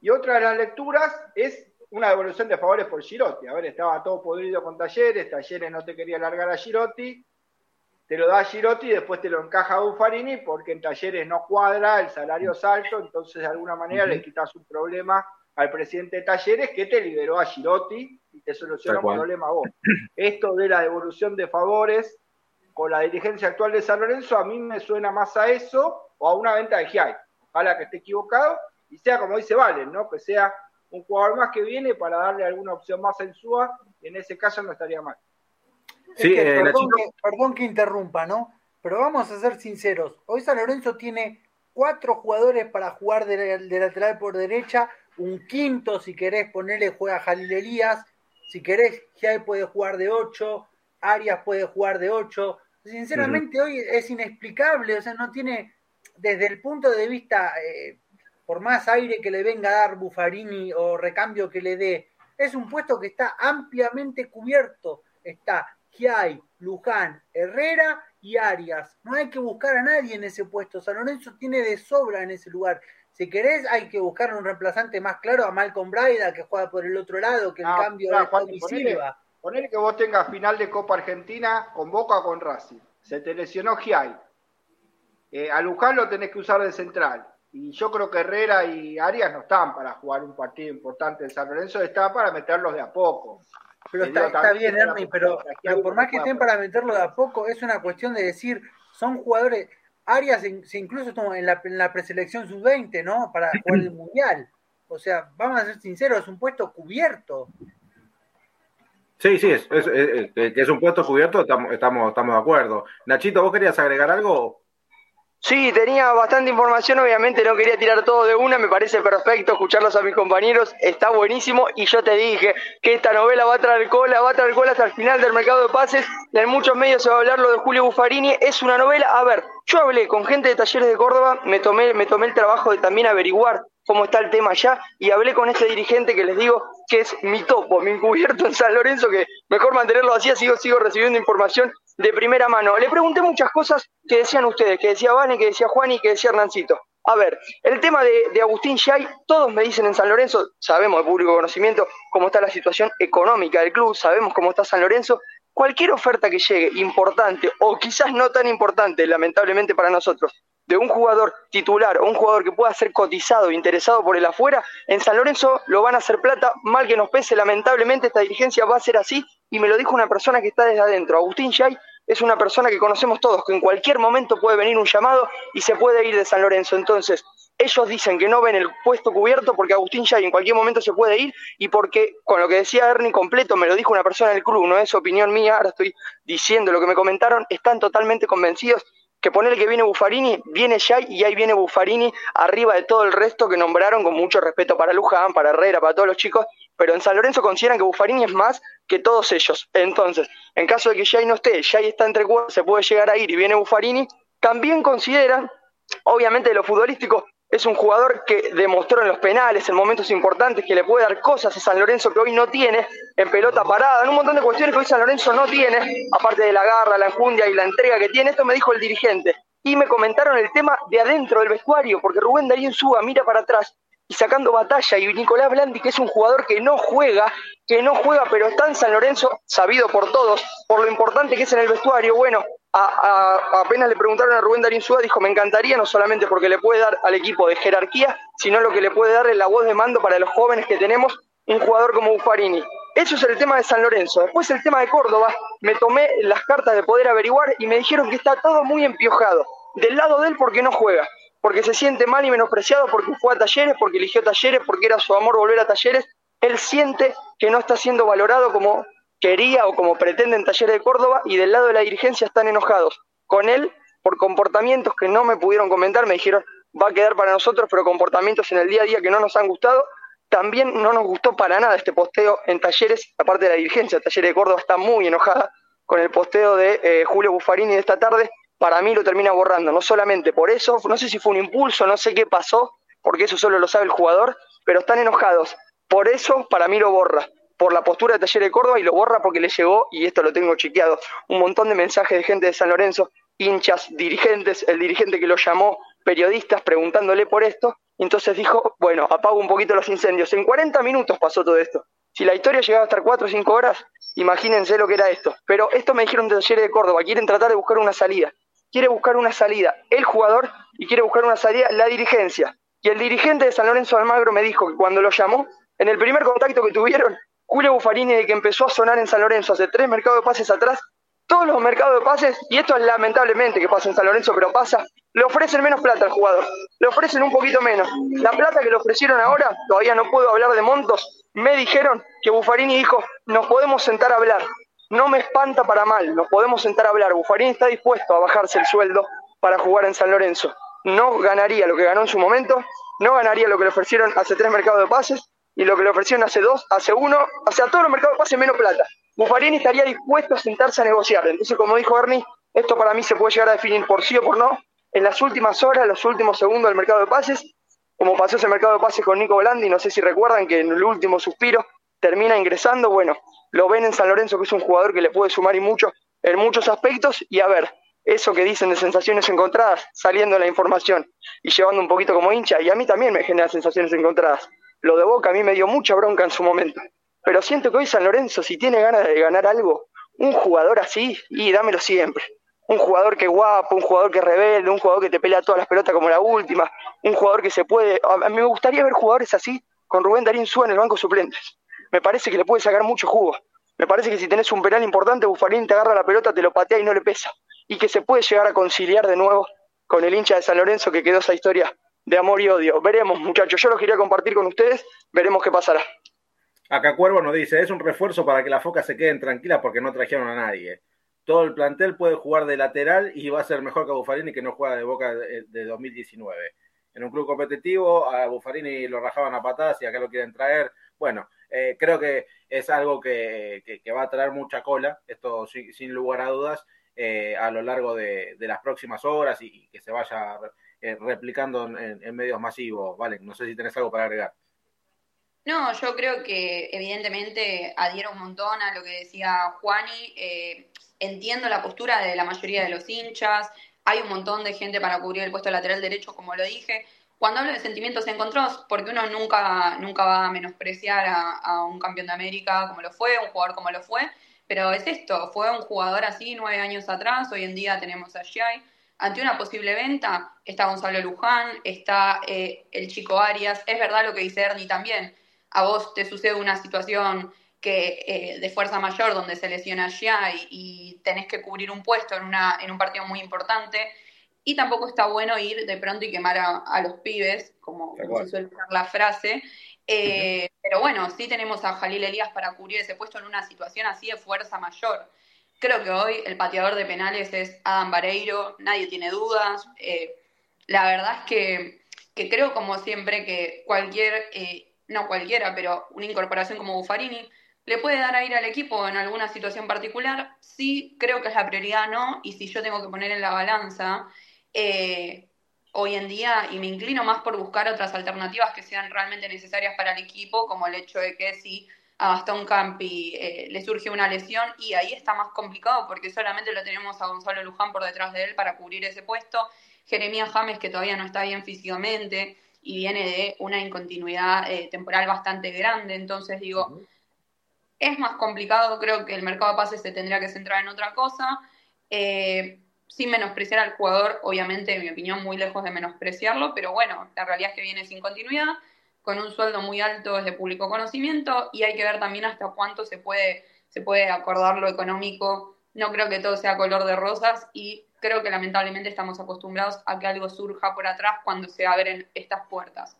Y otra de las lecturas es una devolución de favores por Girotti. A ver, estaba todo podrido con Talleres, Talleres no te quería largar a Girotti, te lo da Girotti y después te lo encaja a Buffarini porque en Talleres no cuadra, el salario es alto, entonces de alguna manera le quitas un problema al presidente de Talleres que te liberó a Girotti y te soluciona un problema vos. Esto de la devolución de favores con la dirigencia actual de San Lorenzo, a mí me suena más a eso o a una venta de Giai. Ojalá que esté equivocado y sea como dice Valen, ¿no? Que sea un jugador más que viene para darle alguna opción más en SUA, y en ese caso no estaría mal. Sí, eh, perdón, que, interrumpa, ¿no? Pero vamos a ser sinceros. Hoy San Lorenzo tiene cuatro jugadores para jugar de, lateral por derecha, un quinto, si querés ponerle, juega Jalil Elías, si querés, Giai puede jugar de ocho, Arias puede jugar de 8. Sinceramente, hoy es inexplicable, o sea, no tiene, desde el punto de vista, eh, por más aire que le venga a dar Buffarini o recambio que le dé, es un puesto que está ampliamente cubierto. Está Giai, Luján, Herrera y Arias. No hay que buscar a nadie en ese puesto. San Lorenzo tiene de sobra en ese lugar. Si querés, hay que buscar un reemplazante más claro a Malcolm Braida, que juega por el otro lado, que ah, cambio es Tommy Silva. Poner que vos tengas final de Copa Argentina con Boca o con Racing. Se te lesionó Giai. Eh, a Luján lo tenés que usar de central. Y yo creo que Herrera y Arias no están para jugar un partido importante en San Lorenzo, están para meterlos de a poco. Pero está, bien, Ernie, pero, por más que estén para meterlo de a poco, es una cuestión de decir, son jugadores. Arias se incluso en la, en la preselección sub-20, ¿no? Para jugar el mundial. O sea, vamos a ser sinceros, es un puesto cubierto. Sí, sí, es, que es un puesto cubierto, estamos, estamos, estamos de acuerdo. Nachito, ¿vos querías agregar algo? Sí, tenía bastante información, obviamente no quería tirar todo de una, me parece perfecto escucharlos a mis compañeros, está buenísimo y yo te dije que esta novela va a traer cola, va a traer cola hasta el final del mercado de pases, en muchos medios se va a hablar lo de Julio Buffarini, es una novela, a ver, yo hablé con gente de talleres de Córdoba, me tomé, me tomé el trabajo de también averiguar cómo está el tema allá y hablé con este dirigente que les digo que es mi topo, mi encubierto en San Lorenzo, que mejor mantenerlo así, sigo, sigo recibiendo información de primera mano. Le pregunté muchas cosas que decían ustedes, que decía Vane, que decía Juan y que decía Hernancito. A ver, el tema de, Agustín Yay, todos me dicen en San Lorenzo, sabemos de público conocimiento cómo está la situación económica del club, sabemos cómo está San Lorenzo. Cualquier oferta que llegue, importante o quizás no tan importante, lamentablemente para nosotros, de un jugador titular o un jugador que pueda ser cotizado interesado por el afuera, en San Lorenzo lo van a hacer plata, mal que nos pese, lamentablemente esta dirigencia va a ser así, y me lo dijo una persona que está desde adentro, Agustín Yay, es una persona que conocemos todos, que en cualquier momento puede venir un llamado y se puede ir de San Lorenzo. Entonces, ellos dicen que no ven el puesto cubierto porque Agustín Yay en cualquier momento se puede ir y porque, con lo que decía Ernie completo, me lo dijo una persona del club, no es opinión mía, ahora estoy diciendo lo que me comentaron, están totalmente convencidos que ponerle que viene Buffarini, viene Yay y ahí viene Buffarini arriba de todo el resto que nombraron con mucho respeto para Luján, para Herrera, para todos los chicos, pero en San Lorenzo consideran que Buffarini es más que todos ellos. Entonces, en caso de que Jay no esté, Jay está entre cuatro, se puede llegar a ir y viene Buffarini, también consideran, obviamente lo futbolístico, es un jugador que demostró en los penales, en momentos importantes, que le puede dar cosas a San Lorenzo que hoy no tiene, en pelota parada, en un montón de cuestiones que hoy San Lorenzo no tiene, aparte de la garra, la enjundia y la entrega que tiene. Esto me dijo el dirigente. Y me comentaron el tema de adentro del vestuario, porque Rubén Darío Suba mira para atrás y sacando batalla, y Nicolás Blandi, que es un jugador que no juega, que no juega, pero está en San Lorenzo, sabido por todos, por lo importante que es en el vestuario. Bueno, apenas le preguntaron a Rubén Darín Suárez, dijo, me encantaría, no solamente porque le puede dar al equipo de jerarquía, sino lo que le puede dar en la voz de mando para los jóvenes que tenemos, un jugador como Buffarini. Eso es el tema de San Lorenzo. Después el tema de Córdoba, me tomé las cartas de poder averiguar y me dijeron que está todo muy empiojado. Del lado de él porque no juega, porque se siente mal y menospreciado, porque fue a talleres, porque eligió talleres, porque era su amor volver a talleres. Él siente que no está siendo valorado como quería o como pretende en Talleres de Córdoba y del lado de la dirigencia están enojados con él por comportamientos que no me pudieron comentar, me dijeron va a quedar para nosotros, pero comportamientos en el día a día que no nos han gustado. También no nos gustó para nada este posteo en Talleres, aparte de la dirigencia, Talleres de Córdoba está muy enojada con el posteo de eh, Julio Buffarini de esta tarde, para mí lo termina borrando, no solamente por eso, no sé si fue un impulso, no sé qué pasó, porque eso solo lo sabe el jugador, pero están enojados. Por eso, para mí lo borra por la postura de Taller de Córdoba y lo borra porque le llegó, y esto lo tengo chequeado, un montón de mensajes de gente de San Lorenzo, hinchas, dirigentes, el dirigente que lo llamó, periodistas preguntándole por esto, entonces dijo, bueno, apago un poquito los incendios. En 40 minutos pasó todo esto. Si la historia llegaba a estar 4 o 5 horas, imagínense lo que era esto. Pero esto me dijeron de Taller de Córdoba, quieren tratar de buscar una salida. Quiere buscar una salida el jugador y quiere buscar una salida la dirigencia. Y el dirigente de San Lorenzo Almagro me dijo que cuando lo llamó, en el primer contacto que tuvieron, Julio Buffarini, de que empezó a sonar en San Lorenzo hace tres mercados de pases atrás, todos los mercados de pases, y esto es lamentablemente que pasa en San Lorenzo, pero pasa, le ofrecen menos plata al jugador, le ofrecen un poquito menos. La plata que le ofrecieron ahora, todavía no puedo hablar de montos, me dijeron que Buffarini dijo, nos podemos sentar a hablar. No me espanta para mal, nos podemos sentar a hablar. Buffarini está dispuesto a bajarse el sueldo para jugar en San Lorenzo. No ganaría lo que ganó en su momento, no ganaría lo que le ofrecieron hace tres mercados de pases, y lo que le ofrecieron hace dos, hace uno, o sea, todos los mercados pasen menos plata. Buffarini estaría dispuesto a sentarse a negociar. Entonces, como dijo Ernie, esto para mí se puede llegar a definir por sí o por no. En las últimas horas, los últimos segundos del mercado de pases, como pasó ese mercado de pases con Nico Volandi, no sé si recuerdan que en el último suspiro termina ingresando, bueno, lo ven en San Lorenzo que es un jugador que le puede sumar y mucho en muchos aspectos y a ver, eso que dicen de sensaciones encontradas, saliendo la información y llevando un poquito como hincha, y a mí también me genera sensaciones encontradas. Lo de Boca a mí me dio mucha bronca en su momento. Pero siento que hoy San Lorenzo, si tiene ganas de ganar algo, un jugador así, y dámelo siempre. Un jugador que guapo, un jugador que rebelde, un jugador que te pelea todas las pelotas como la última, un jugador que se puede. A mí me gustaría ver jugadores así con Rubén Darín Súa en el banco suplentes. Me parece que le puede sacar mucho jugo. Me parece que si tenés un penal importante, Bufarín te agarra la pelota, te lo patea y no le pesa. Y que se puede llegar a conciliar de nuevo con el hincha de San Lorenzo que quedó esa historia de amor y odio. Veremos, muchachos, yo lo quería compartir con ustedes, veremos qué pasará. Acá Cuervo nos dice, es un refuerzo para que las focas se queden tranquilas porque no trajeron a nadie. Todo el plantel puede jugar de lateral y va a ser mejor que Buffarini que no juega de boca de, 2019. En un club competitivo a Buffarini lo rajaban a patadas y acá lo quieren traer. Bueno, eh, creo que es algo que, va a traer mucha cola, esto sin, lugar a dudas, eh, a lo largo de, las próximas horas y, que se vaya eh, replicando en, medios masivos. Vale, no sé si tenés algo para agregar. No, yo creo que evidentemente adhiero un montón a lo que decía Juani. Entiendo la postura de la mayoría de los hinchas. Hay un montón de gente para cubrir el puesto lateral derecho, como lo dije. Cuando hablo de sentimientos encontrados, porque uno nunca, nunca va a menospreciar a, un campeón de América como lo fue, un jugador como lo fue, pero es esto, fue un jugador así nueve años atrás, hoy en día tenemos a Shai, ante una posible venta está Gonzalo Luján, está eh, el chico Arias. Es verdad lo que dice Ernie también. A vos te sucede una situación que eh, de fuerza mayor donde se lesiona y, y, tenés que cubrir un puesto en, una, en un partido muy importante. Y tampoco está bueno ir de pronto y quemar a, los pibes, como, se suele usar la frase. Eh, pero bueno, sí tenemos a Jalil Elías para cubrir ese puesto en una situación así de fuerza mayor. Creo que hoy el pateador de penales es Adam Vareiro, nadie tiene dudas. Eh, la verdad es que, que, creo, como siempre, que cualquier, eh, no cualquiera, pero una incorporación como Buffarini le puede dar aire al equipo en alguna situación particular. Sí, creo que es la prioridad, ¿no? Y si yo tengo que poner en la balanza eh, hoy en día, y me inclino más por buscar otras alternativas que sean realmente necesarias para el equipo, como el hecho de que si a Gastón Campi eh, le surge una lesión y ahí está más complicado porque solamente lo tenemos a Gonzalo Luján por detrás de él para cubrir ese puesto. Jeremías James que todavía no está bien físicamente y viene de una incontinuidad eh, temporal bastante grande, entonces digo, es más complicado, creo que el mercado de pases se tendría que centrar en otra cosa. Eh, sin menospreciar al jugador, obviamente, en mi opinión, muy lejos de menospreciarlo, pero bueno, la realidad es que viene sin continuidad con un sueldo muy alto desde público conocimiento y hay que ver también hasta cuánto se puede, se puede acordar lo económico. No creo que todo sea color de rosas y creo que lamentablemente estamos acostumbrados a que algo surja por atrás cuando se abren estas puertas.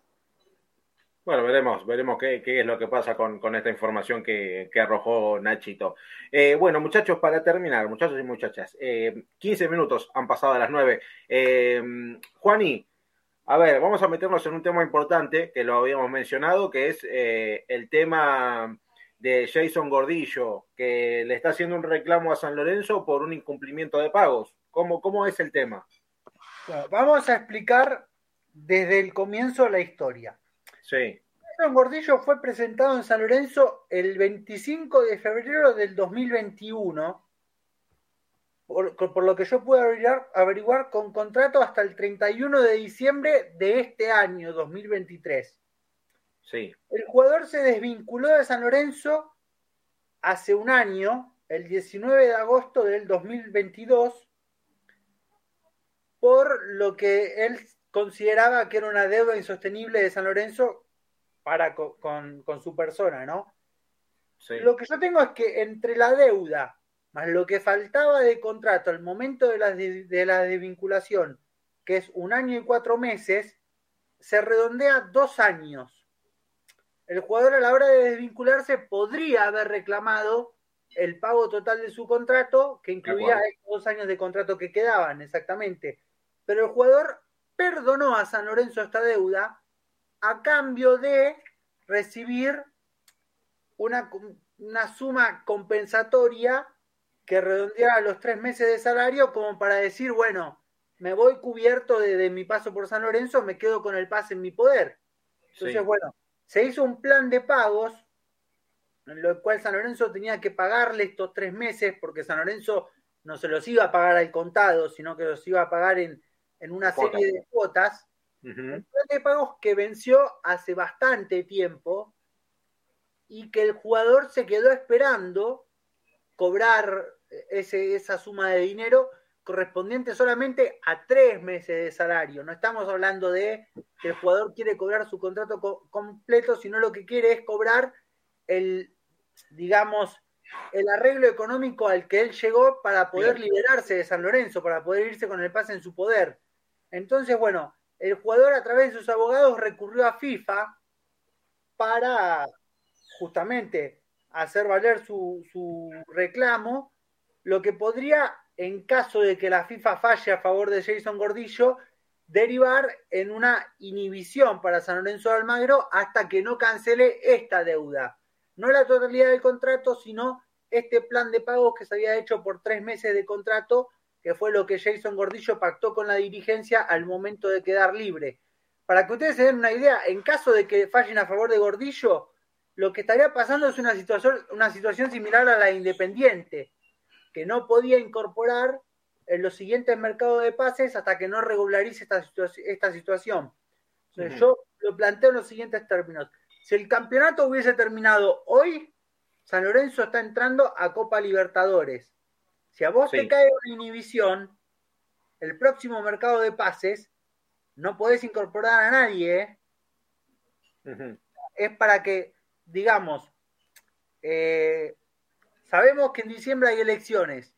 Bueno, veremos, veremos qué, es lo que pasa con, esta información que, arrojó Nachito. Eh, bueno, muchachos, para terminar, muchachos y muchachas, eh, 15 minutos han pasado a las 9. Eh, Juani, a ver, vamos a meternos en un tema importante que lo habíamos mencionado, que es eh, el tema de Jason Gordillo, que le está haciendo un reclamo a San Lorenzo por un incumplimiento de pagos. ¿Cómo, cómo es el tema? Vamos a explicar desde el comienzo la historia. Sí. Jason Gordillo fue presentado en San Lorenzo el 25 de febrero del 2021 por, lo que yo pude averiguar, averiguar, con contrato hasta el 31 de diciembre de este año, 2023. Sí. El jugador se desvinculó de San Lorenzo hace un año, el 19 de agosto del 2022, por lo que él consideraba que era una deuda insostenible de San Lorenzo para con, con su persona, ¿no? Sí. Lo que yo tengo es que entre la deuda más lo que faltaba de contrato al momento de la, de, la desvinculación, que es un año y cuatro meses, se redondea dos años. El jugador a la hora de desvincularse podría haber reclamado el pago total de su contrato, que incluía estos dos años de contrato que quedaban, exactamente. Pero el jugador perdonó a San Lorenzo esta deuda a cambio de recibir una, una suma compensatoria que redondeara los tres meses de salario como para decir, bueno, me voy cubierto de, mi paso por San Lorenzo, me quedo con el pase en mi poder. Entonces, bueno, se hizo un plan de pagos, en lo cual San Lorenzo tenía que pagarle estos tres meses, porque San Lorenzo no se los iba a pagar al contado, sino que los iba a pagar en, en una serie de cuotas. Un plan de pagos que venció hace bastante tiempo y que el jugador se quedó esperando cobrar ese, esa suma de dinero correspondiente solamente a tres meses de salario. No estamos hablando de que el jugador quiere cobrar su contrato completo, sino lo que quiere es cobrar el, digamos, el arreglo económico al que él llegó para poder liberarse de San Lorenzo, para poder irse con el pase en su poder. Entonces, bueno, el jugador a través de sus abogados recurrió a FIFA para justamente hacer valer su, reclamo, lo que podría, en caso de que la FIFA falle a favor de Jason Gordillo, derivar en una inhibición para San Lorenzo de Almagro hasta que no cancele esta deuda. No la totalidad del contrato, sino este plan de pagos que se había hecho por tres meses de contrato, que fue lo que Jason Gordillo pactó con la dirigencia al momento de quedar libre. Para que ustedes se den una idea, en caso de que fallen a favor de Gordillo, lo que estaría pasando es una situación, una situación similar a la Independiente, que no podía incorporar en los siguientes mercados de pases hasta que no regularice esta, esta situación. Yo lo planteo en los siguientes términos. Si el campeonato hubiese terminado hoy, San Lorenzo está entrando a Copa Libertadores. Si a vos te cae una inhibición, el próximo mercado de pases no podés incorporar a nadie. ¿eh? Es para que, digamos, eh, sabemos que en diciembre hay elecciones.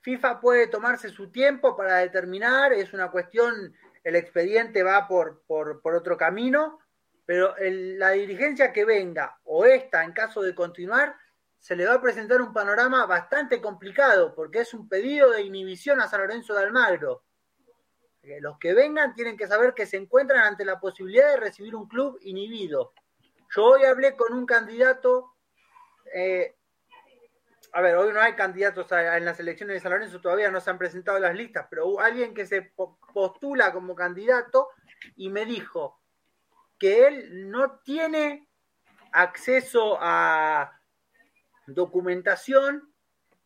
FIFA puede tomarse su tiempo para determinar, es una cuestión, el expediente va por, por, otro camino, pero la dirigencia que venga o esta, en caso de continuar, se le va a presentar un panorama bastante complicado, porque es un pedido de inhibición a San Lorenzo de Almagro. Los que vengan tienen que saber que se encuentran ante la posibilidad de recibir un club inhibido. Yo hoy hablé con un candidato, eh, a ver, hoy no hay candidatos en las elecciones de San Lorenzo, todavía no se han presentado las listas, pero alguien que se postula como candidato y me dijo que él no tiene acceso a documentación,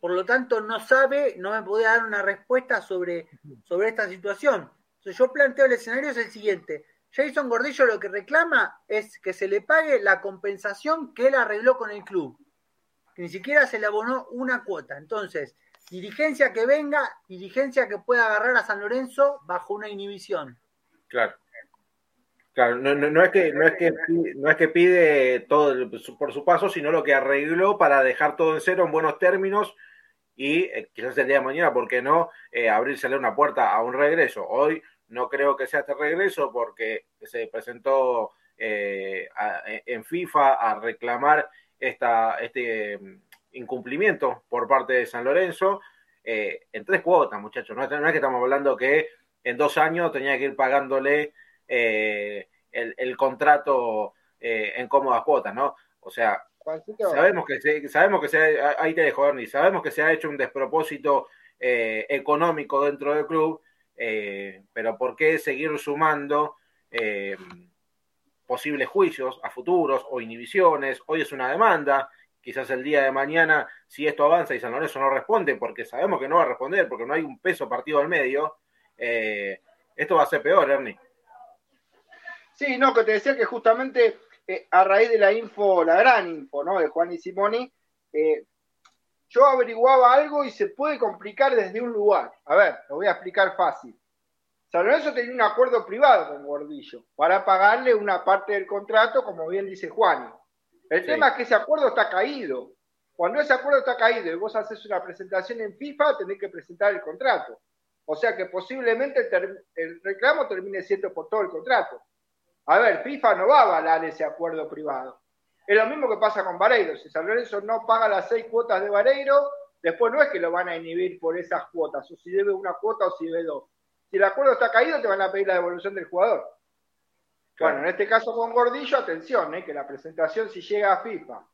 por lo tanto no sabe, no me podía dar una respuesta sobre, sobre esta situación. Entonces yo planteo el escenario es el siguiente. Jason Gordillo lo que reclama es que se le pague la compensación que él arregló con el club. Que ni siquiera se le abonó una cuota. Entonces, dirigencia que venga, dirigencia que pueda agarrar a San Lorenzo bajo una inhibición. Claro. Claro, no, es que, no, es que, no es que pide todo por su paso, sino lo que arregló para dejar todo en cero en buenos términos y eh, quizás el día de mañana, ¿por qué no? Eh, abrírsele una puerta a un regreso. Hoy no creo que sea este regreso porque se presentó eh, en FIFA a reclamar esta, este mm, incumplimiento por parte de San Lorenzo en tres cuotas, muchachos. No, no, es que estamos hablando que en dos años tenía que ir pagándole el, el, contrato en cómodas cuotas, ¿no? O sea, Sabemos que se, sabemos que se, ahí te dejo, Ernie, sabemos que se ha hecho un despropósito eh, económico dentro del club, eh, pero ¿por qué seguir sumando eh, posibles juicios a futuros o inhibiciones? Hoy es una demanda, quizás el día de mañana, si esto avanza y San Lorenzo no responde, porque sabemos que no va a responder, porque no hay un peso partido al medio, esto va a ser peor, Ernie. Sí, no, que te decía que justamente eh, a raíz de la info, la gran info, ¿no? De Juan y Simoni, eh, yo averiguaba algo y se puede complicar desde un lugar. A ver, lo voy a explicar fácil. San Lorenzo tenía un acuerdo privado con Gordillo para pagarle una parte del contrato, como bien dice Juan. El tema es que ese acuerdo está caído. Cuando ese acuerdo está caído y vos haces una presentación en FIFA, tenés que presentar el contrato. O sea que posiblemente el reclamo termine siendo por todo el contrato. A ver, FIFA no va a avalar ese acuerdo privado. Es lo mismo que pasa con Vareiro. Si San Lorenzo no paga las seis cuotas de Vareiro, después no es que lo van a inhibir por esas cuotas, o si debe una cuota o si debe dos. Si el acuerdo está caído, te van a pedir la devolución del jugador. Bueno, en este caso con Gordillo, atención, ¿eh? que la presentación si llega a FIFA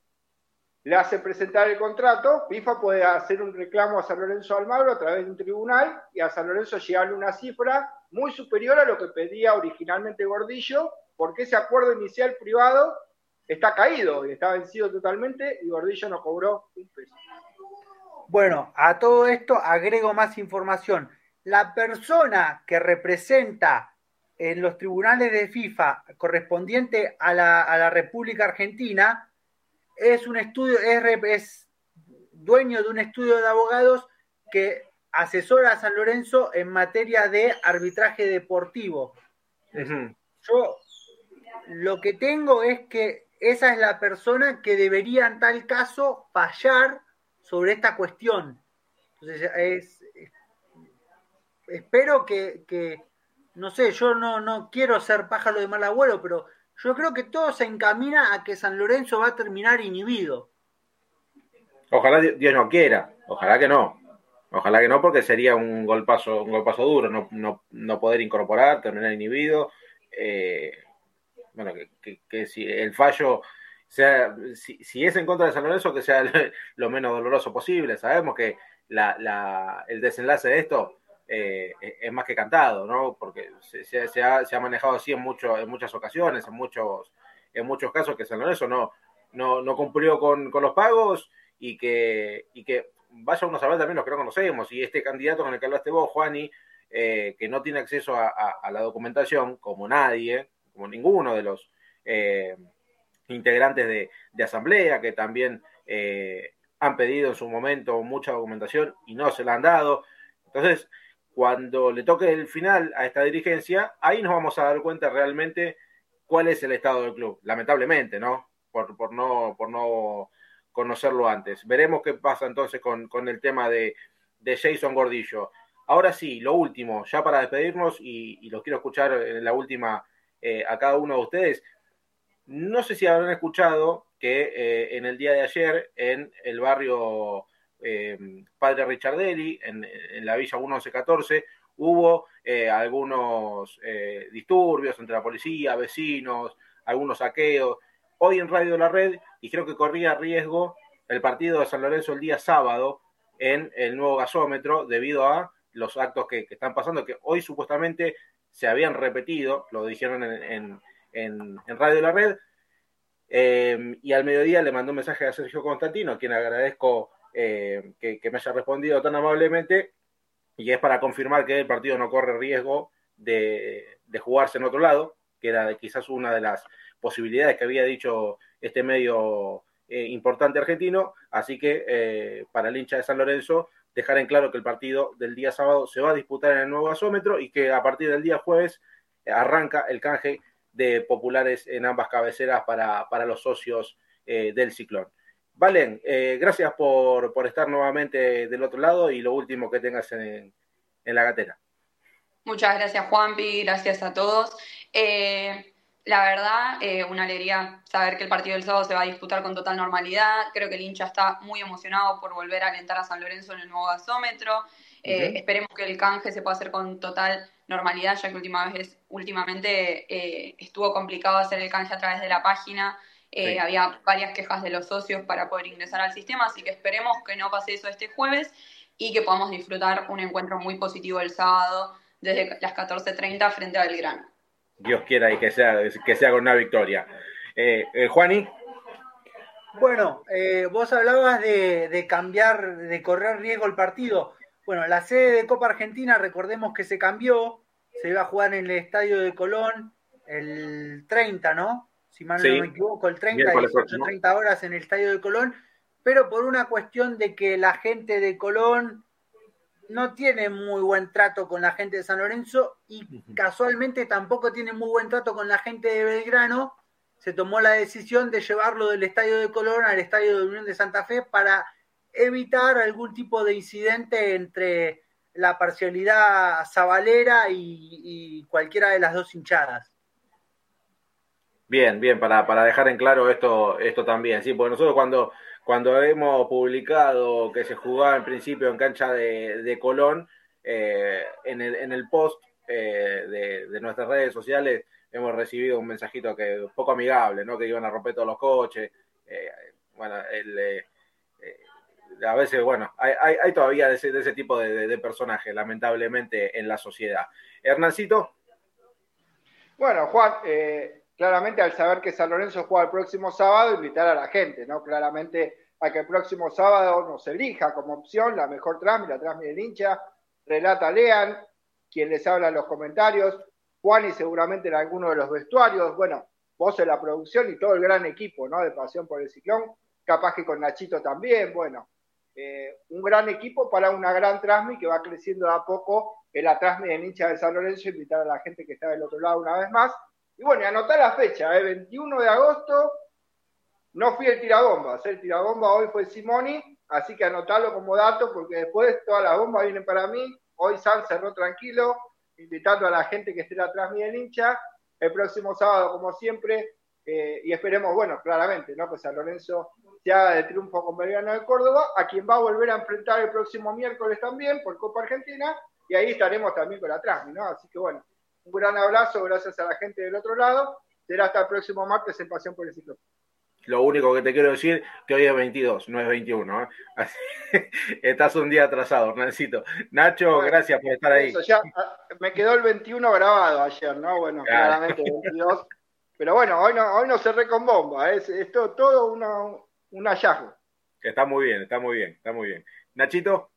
le hace presentar el contrato, FIFA puede hacer un reclamo a San Lorenzo Almagro a través de un tribunal y a San Lorenzo llegarle una cifra muy superior a lo que pedía originalmente Gordillo porque ese acuerdo inicial privado está caído y está vencido totalmente y Gordillo no cobró un peso. Bueno, a todo esto agrego más información. La persona que representa en los tribunales de FIFA correspondiente a la, República Argentina es un estudio, es, dueño de un estudio de abogados que asesora a San Lorenzo en materia de arbitraje deportivo. Yo lo que tengo es que esa es la persona que debería en tal caso fallar sobre esta cuestión. Entonces, espero que, no sé, yo no, no quiero ser pájaro de mal abuelo, pero yo creo que todo se encamina a que San Lorenzo va a terminar inhibido. Ojalá Dios no quiera, ojalá que no. Ojalá que no, porque sería un golpazo, un golpazo duro, no, no, no poder incorporar, terminar inhibido. Eh, bueno, que, si el fallo sea, si, es en contra de San Lorenzo, que sea lo menos doloroso posible. Sabemos que la, el desenlace de esto eh, es más que cantado, ¿no? Porque se, ha, manejado así en, mucho, en muchas ocasiones, en muchos, en muchos casos que San Lorenzo no, cumplió con, los pagos y que, y que vaya uno a saber también los que no conocemos. Y este candidato con el que hablaste vos, Juani, eh, que no tiene acceso a la documentación, como nadie, como ninguno de los eh, integrantes de, asamblea, que también eh, han pedido en su momento mucha documentación y no se la han dado. Entonces, cuando le toque el final a esta dirigencia, ahí nos vamos a dar cuenta realmente cuál es el estado del club, lamentablemente, ¿no? Por, por no, por no conocerlo antes. Veremos qué pasa entonces con, con el tema de, de, Jason Gordillo. Ahora sí, lo último, ya para despedirnos, y, y los quiero escuchar en la última eh, a cada uno de ustedes. No sé si habrán escuchado que eh, en el día de ayer, en el barrio Padre Richardelli, en, la Villa 1114, hubo eh, algunos eh, disturbios entre la policía, vecinos, algunos saqueos. Hoy en Radio la Red dijeron que corría riesgo el partido de San Lorenzo el día sábado en el nuevo gasómetro debido a los actos que, están pasando, que hoy supuestamente se habían repetido, lo dijeron en, en, en, Radio la Red, eh, y al mediodía le mandó un mensaje a Sergio Constantino, a quien agradezco eh, que, me haya respondido tan amablemente, y es para confirmar que el partido no corre riesgo de, de jugarse en otro lado, que era quizás una de las posibilidades que había dicho este medio eh, importante argentino, así que eh, para el hincha de San Lorenzo dejar en claro que el partido del día sábado se va a disputar en el nuevo gasómetro y que a partir del día jueves arranca el canje de populares en ambas cabeceras para, para los socios eh, del ciclón. Valen, eh, gracias por, por, estar nuevamente del otro lado y lo último que tengas en, en la gatera. Muchas gracias Juanpi, gracias a todos. Eh, la verdad, eh, una alegría saber que el partido del sábado se va a disputar con total normalidad. Creo que el hincha está muy emocionado por volver a alentar a San Lorenzo en el nuevo gasómetro. Eh, uh -huh. Esperemos que el canje se pueda hacer con total normalidad, ya que última vez, últimamente estuvo complicado hacer el canje a través de la página. Eh, sí. Había varias quejas de los socios para poder ingresar al sistema, así que esperemos que no pase eso este jueves y que podamos disfrutar un encuentro muy positivo el sábado desde las 14.30 frente a Belgrano. Dios quiera y que sea, que sea con una victoria. Eh, eh, Juani. Bueno, eh, vos hablabas de, de, cambiar, de correr riesgo el partido. Bueno, la sede de Copa Argentina, recordemos que se cambió, se iba a jugar en el estadio de Colón el 30, ¿no? Si mal sí. no me equivoco, el 30, 18, 30 horas en el estadio de Colón, pero por una cuestión de que la gente de Colón no tiene muy buen trato con la gente de San Lorenzo y casualmente tampoco tiene muy buen trato con la gente de Belgrano, se tomó la decisión de llevarlo del estadio de Colón al estadio de Unión de Santa Fe para evitar algún tipo de incidente entre la parcialidad sabalera y, y cualquiera de las dos hinchadas. Bien, bien, para, para dejar en claro esto, esto también, sí, porque nosotros cuando cuando hemos publicado que se jugaba en principio en cancha de, de Colón, eh, en, el, en, el, post eh, de, de, nuestras redes sociales hemos recibido un mensajito que poco amigable, ¿no? que iban a romper todos los coches. Eh, bueno, a veces, bueno, hay, hay, hay todavía de ese, de ese tipo de, de, personajes, lamentablemente, en la sociedad. Hernancito. Bueno, Juan, eh, claramente al saber que San Lorenzo juega el próximo sábado, invitar a la gente, ¿no? Claramente a que el próximo sábado nos elija como opción la mejor trami, la trami del hincha, relata Lean, quien les habla en los comentarios, Juan y seguramente en alguno de los vestuarios, bueno, vos en la producción y todo el gran equipo, ¿no? De Pasión por el Ciclón, capaz que con Nachito también, bueno, eh, un gran equipo para una gran trasmi que va creciendo a poco en la trasmi del hincha de San Lorenzo, invitar a la gente que está del otro lado una vez más, y bueno, y anotar la fecha, ¿eh? 21 de agosto, no fui el tirabombas, el tirabomba hoy fue Simoni, así que anotarlo como dato, porque después todas las bombas vienen para mí. Hoy San cerró tranquilo, invitando a la gente que esté atrás mío del hincha. El próximo sábado, como siempre, eh, y esperemos, bueno, claramente, ¿no? Que San Lorenzo se haga de triunfo con Belgrano de Córdoba, a quien va a volver a enfrentar el próximo miércoles también por Copa Argentina, y ahí estaremos también con la Trasmi, ¿no? Así que bueno, un gran abrazo, gracias a la gente del otro lado. Será hasta el próximo martes en Pasión por el Ciclo. Lo único que te quiero decir que hoy es 22, no es 21. ¿eh? Así, estás un día atrasado, Hernancito. Nacho, bueno, gracias por estar ahí. Eso, ya, ah, me quedó el 21 grabado ayer, ¿no? Bueno, claro. claramente el 22. Pero bueno, hoy no, hoy no cerré con bomba. Es, es todo, todo una, un hallazgo. Está muy bien, está muy bien, está muy bien. Nachito.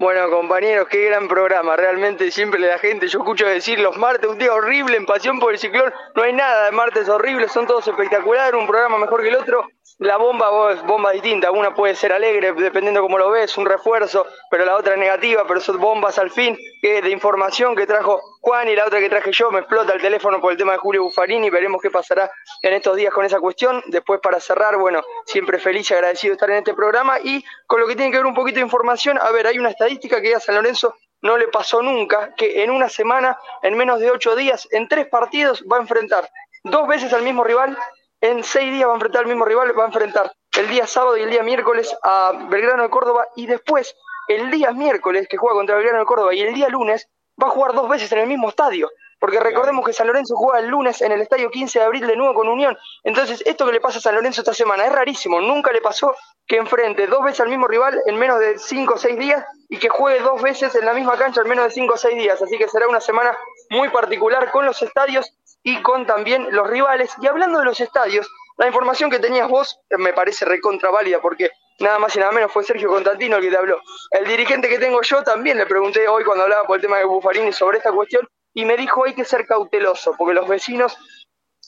Bueno, compañeros, qué gran programa. Realmente siempre la gente, yo escucho decir los martes, un día horrible en Pasión por el Ciclón. No hay nada de martes horribles, son todos espectaculares, un programa mejor que el otro. La bomba, bomba distinta, una puede ser alegre, dependiendo cómo lo ves, un refuerzo, pero la otra negativa, pero son bombas al fin, que de información que trajo Juan y la otra que traje yo, me explota el teléfono por el tema de Julio Buffarini, veremos qué pasará en estos días con esa cuestión. Después para cerrar, bueno, siempre feliz y agradecido de estar en este programa. Y con lo que tiene que ver un poquito de información, a ver, hay una estadística que a San Lorenzo no le pasó nunca, que en una semana, en menos de ocho días, en tres partidos va a enfrentar dos veces al mismo rival en seis días va a enfrentar al mismo rival, va a enfrentar el día sábado y el día miércoles a Belgrano de Córdoba y después el día miércoles que juega contra Belgrano de Córdoba y el día lunes va a jugar dos veces en el mismo estadio. Porque recordemos que San Lorenzo juega el lunes en el estadio 15 de abril de nuevo con Unión. Entonces, esto que le pasa a San Lorenzo esta semana es rarísimo. Nunca le pasó que enfrente dos veces al mismo rival en menos de cinco o seis días y que juegue dos veces en la misma cancha en menos de cinco o seis días. Así que será una semana muy particular con los estadios y con también los rivales. Y hablando de los estadios, la información que tenías vos me parece recontra válida porque nada más y nada menos fue Sergio Constantino el que te habló. El dirigente que tengo yo también le pregunté hoy cuando hablaba por el tema de Buffarini sobre esta cuestión y me dijo hay que ser cauteloso porque los vecinos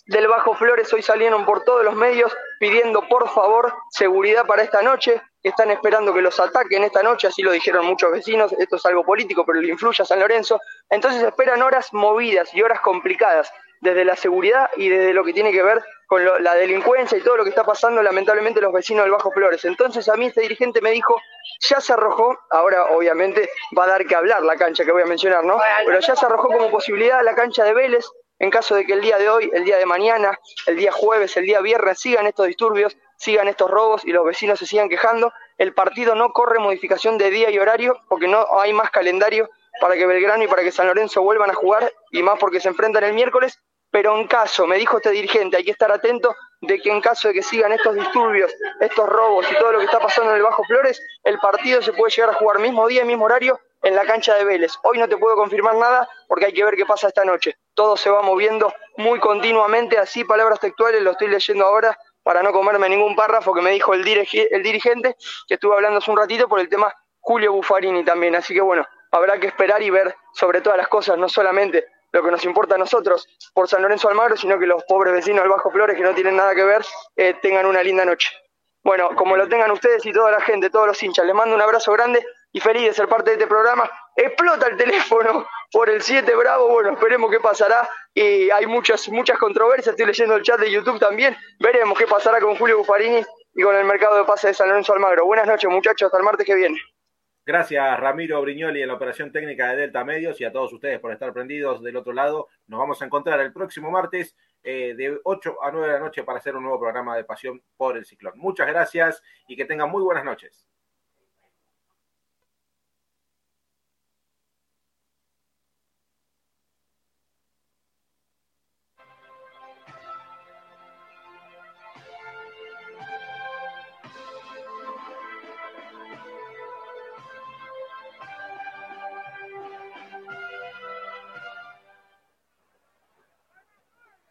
del Bajo Flores hoy salieron por todos los medios pidiendo por favor seguridad para esta noche, están esperando que los ataquen esta noche, así lo dijeron muchos vecinos, esto es algo político, pero le influye a San Lorenzo, entonces esperan horas movidas y horas complicadas desde la seguridad y desde lo que tiene que ver con la delincuencia y todo lo que está pasando lamentablemente los vecinos del Bajo Flores. Entonces a mí este dirigente me dijo, ya se arrojó, ahora obviamente va a dar que hablar la cancha que voy a mencionar, ¿no? Pero ya se arrojó como posibilidad la cancha de Vélez en caso de que el día de hoy, el día de mañana, el día jueves, el día viernes sigan estos disturbios, sigan estos robos y los vecinos se sigan quejando, el partido no corre modificación de día y horario porque no hay más calendario para que Belgrano y para que San Lorenzo vuelvan a jugar y más porque se enfrentan el miércoles pero en caso, me dijo este dirigente, hay que estar atento de que en caso de que sigan estos disturbios, estos robos y todo lo que está pasando en el Bajo Flores, el partido se puede llegar a jugar mismo día, mismo horario en la cancha de Vélez. Hoy no te puedo confirmar nada porque hay que ver qué pasa esta noche. Todo se va moviendo muy continuamente, así palabras textuales, lo estoy leyendo ahora para no comerme ningún párrafo que me dijo el, el dirigente, que estuve hablando hace un ratito por el tema Julio Buffarini también. Así que bueno, habrá que esperar y ver sobre todas las cosas, no solamente lo que nos importa a nosotros por San Lorenzo Almagro, sino que los pobres vecinos del Bajo Flores que no tienen nada que ver eh, tengan una linda noche. Bueno, como lo tengan ustedes y toda la gente, todos los hinchas, les mando un abrazo grande y feliz de ser parte de este programa. Explota el teléfono por el 7 Bravo, bueno, esperemos qué pasará. Y hay muchas, muchas controversias, estoy leyendo el chat de YouTube también. Veremos qué pasará con Julio Buffarini y con el mercado de pase de San Lorenzo Almagro. Buenas noches, muchachos, hasta el martes que viene. Gracias Ramiro Briñoli en la operación técnica de Delta Medios y a todos ustedes por estar prendidos del otro lado. Nos vamos a encontrar el próximo martes eh, de 8 a 9 de la noche para hacer un nuevo programa de Pasión por el Ciclón. Muchas gracias y que tengan muy buenas noches.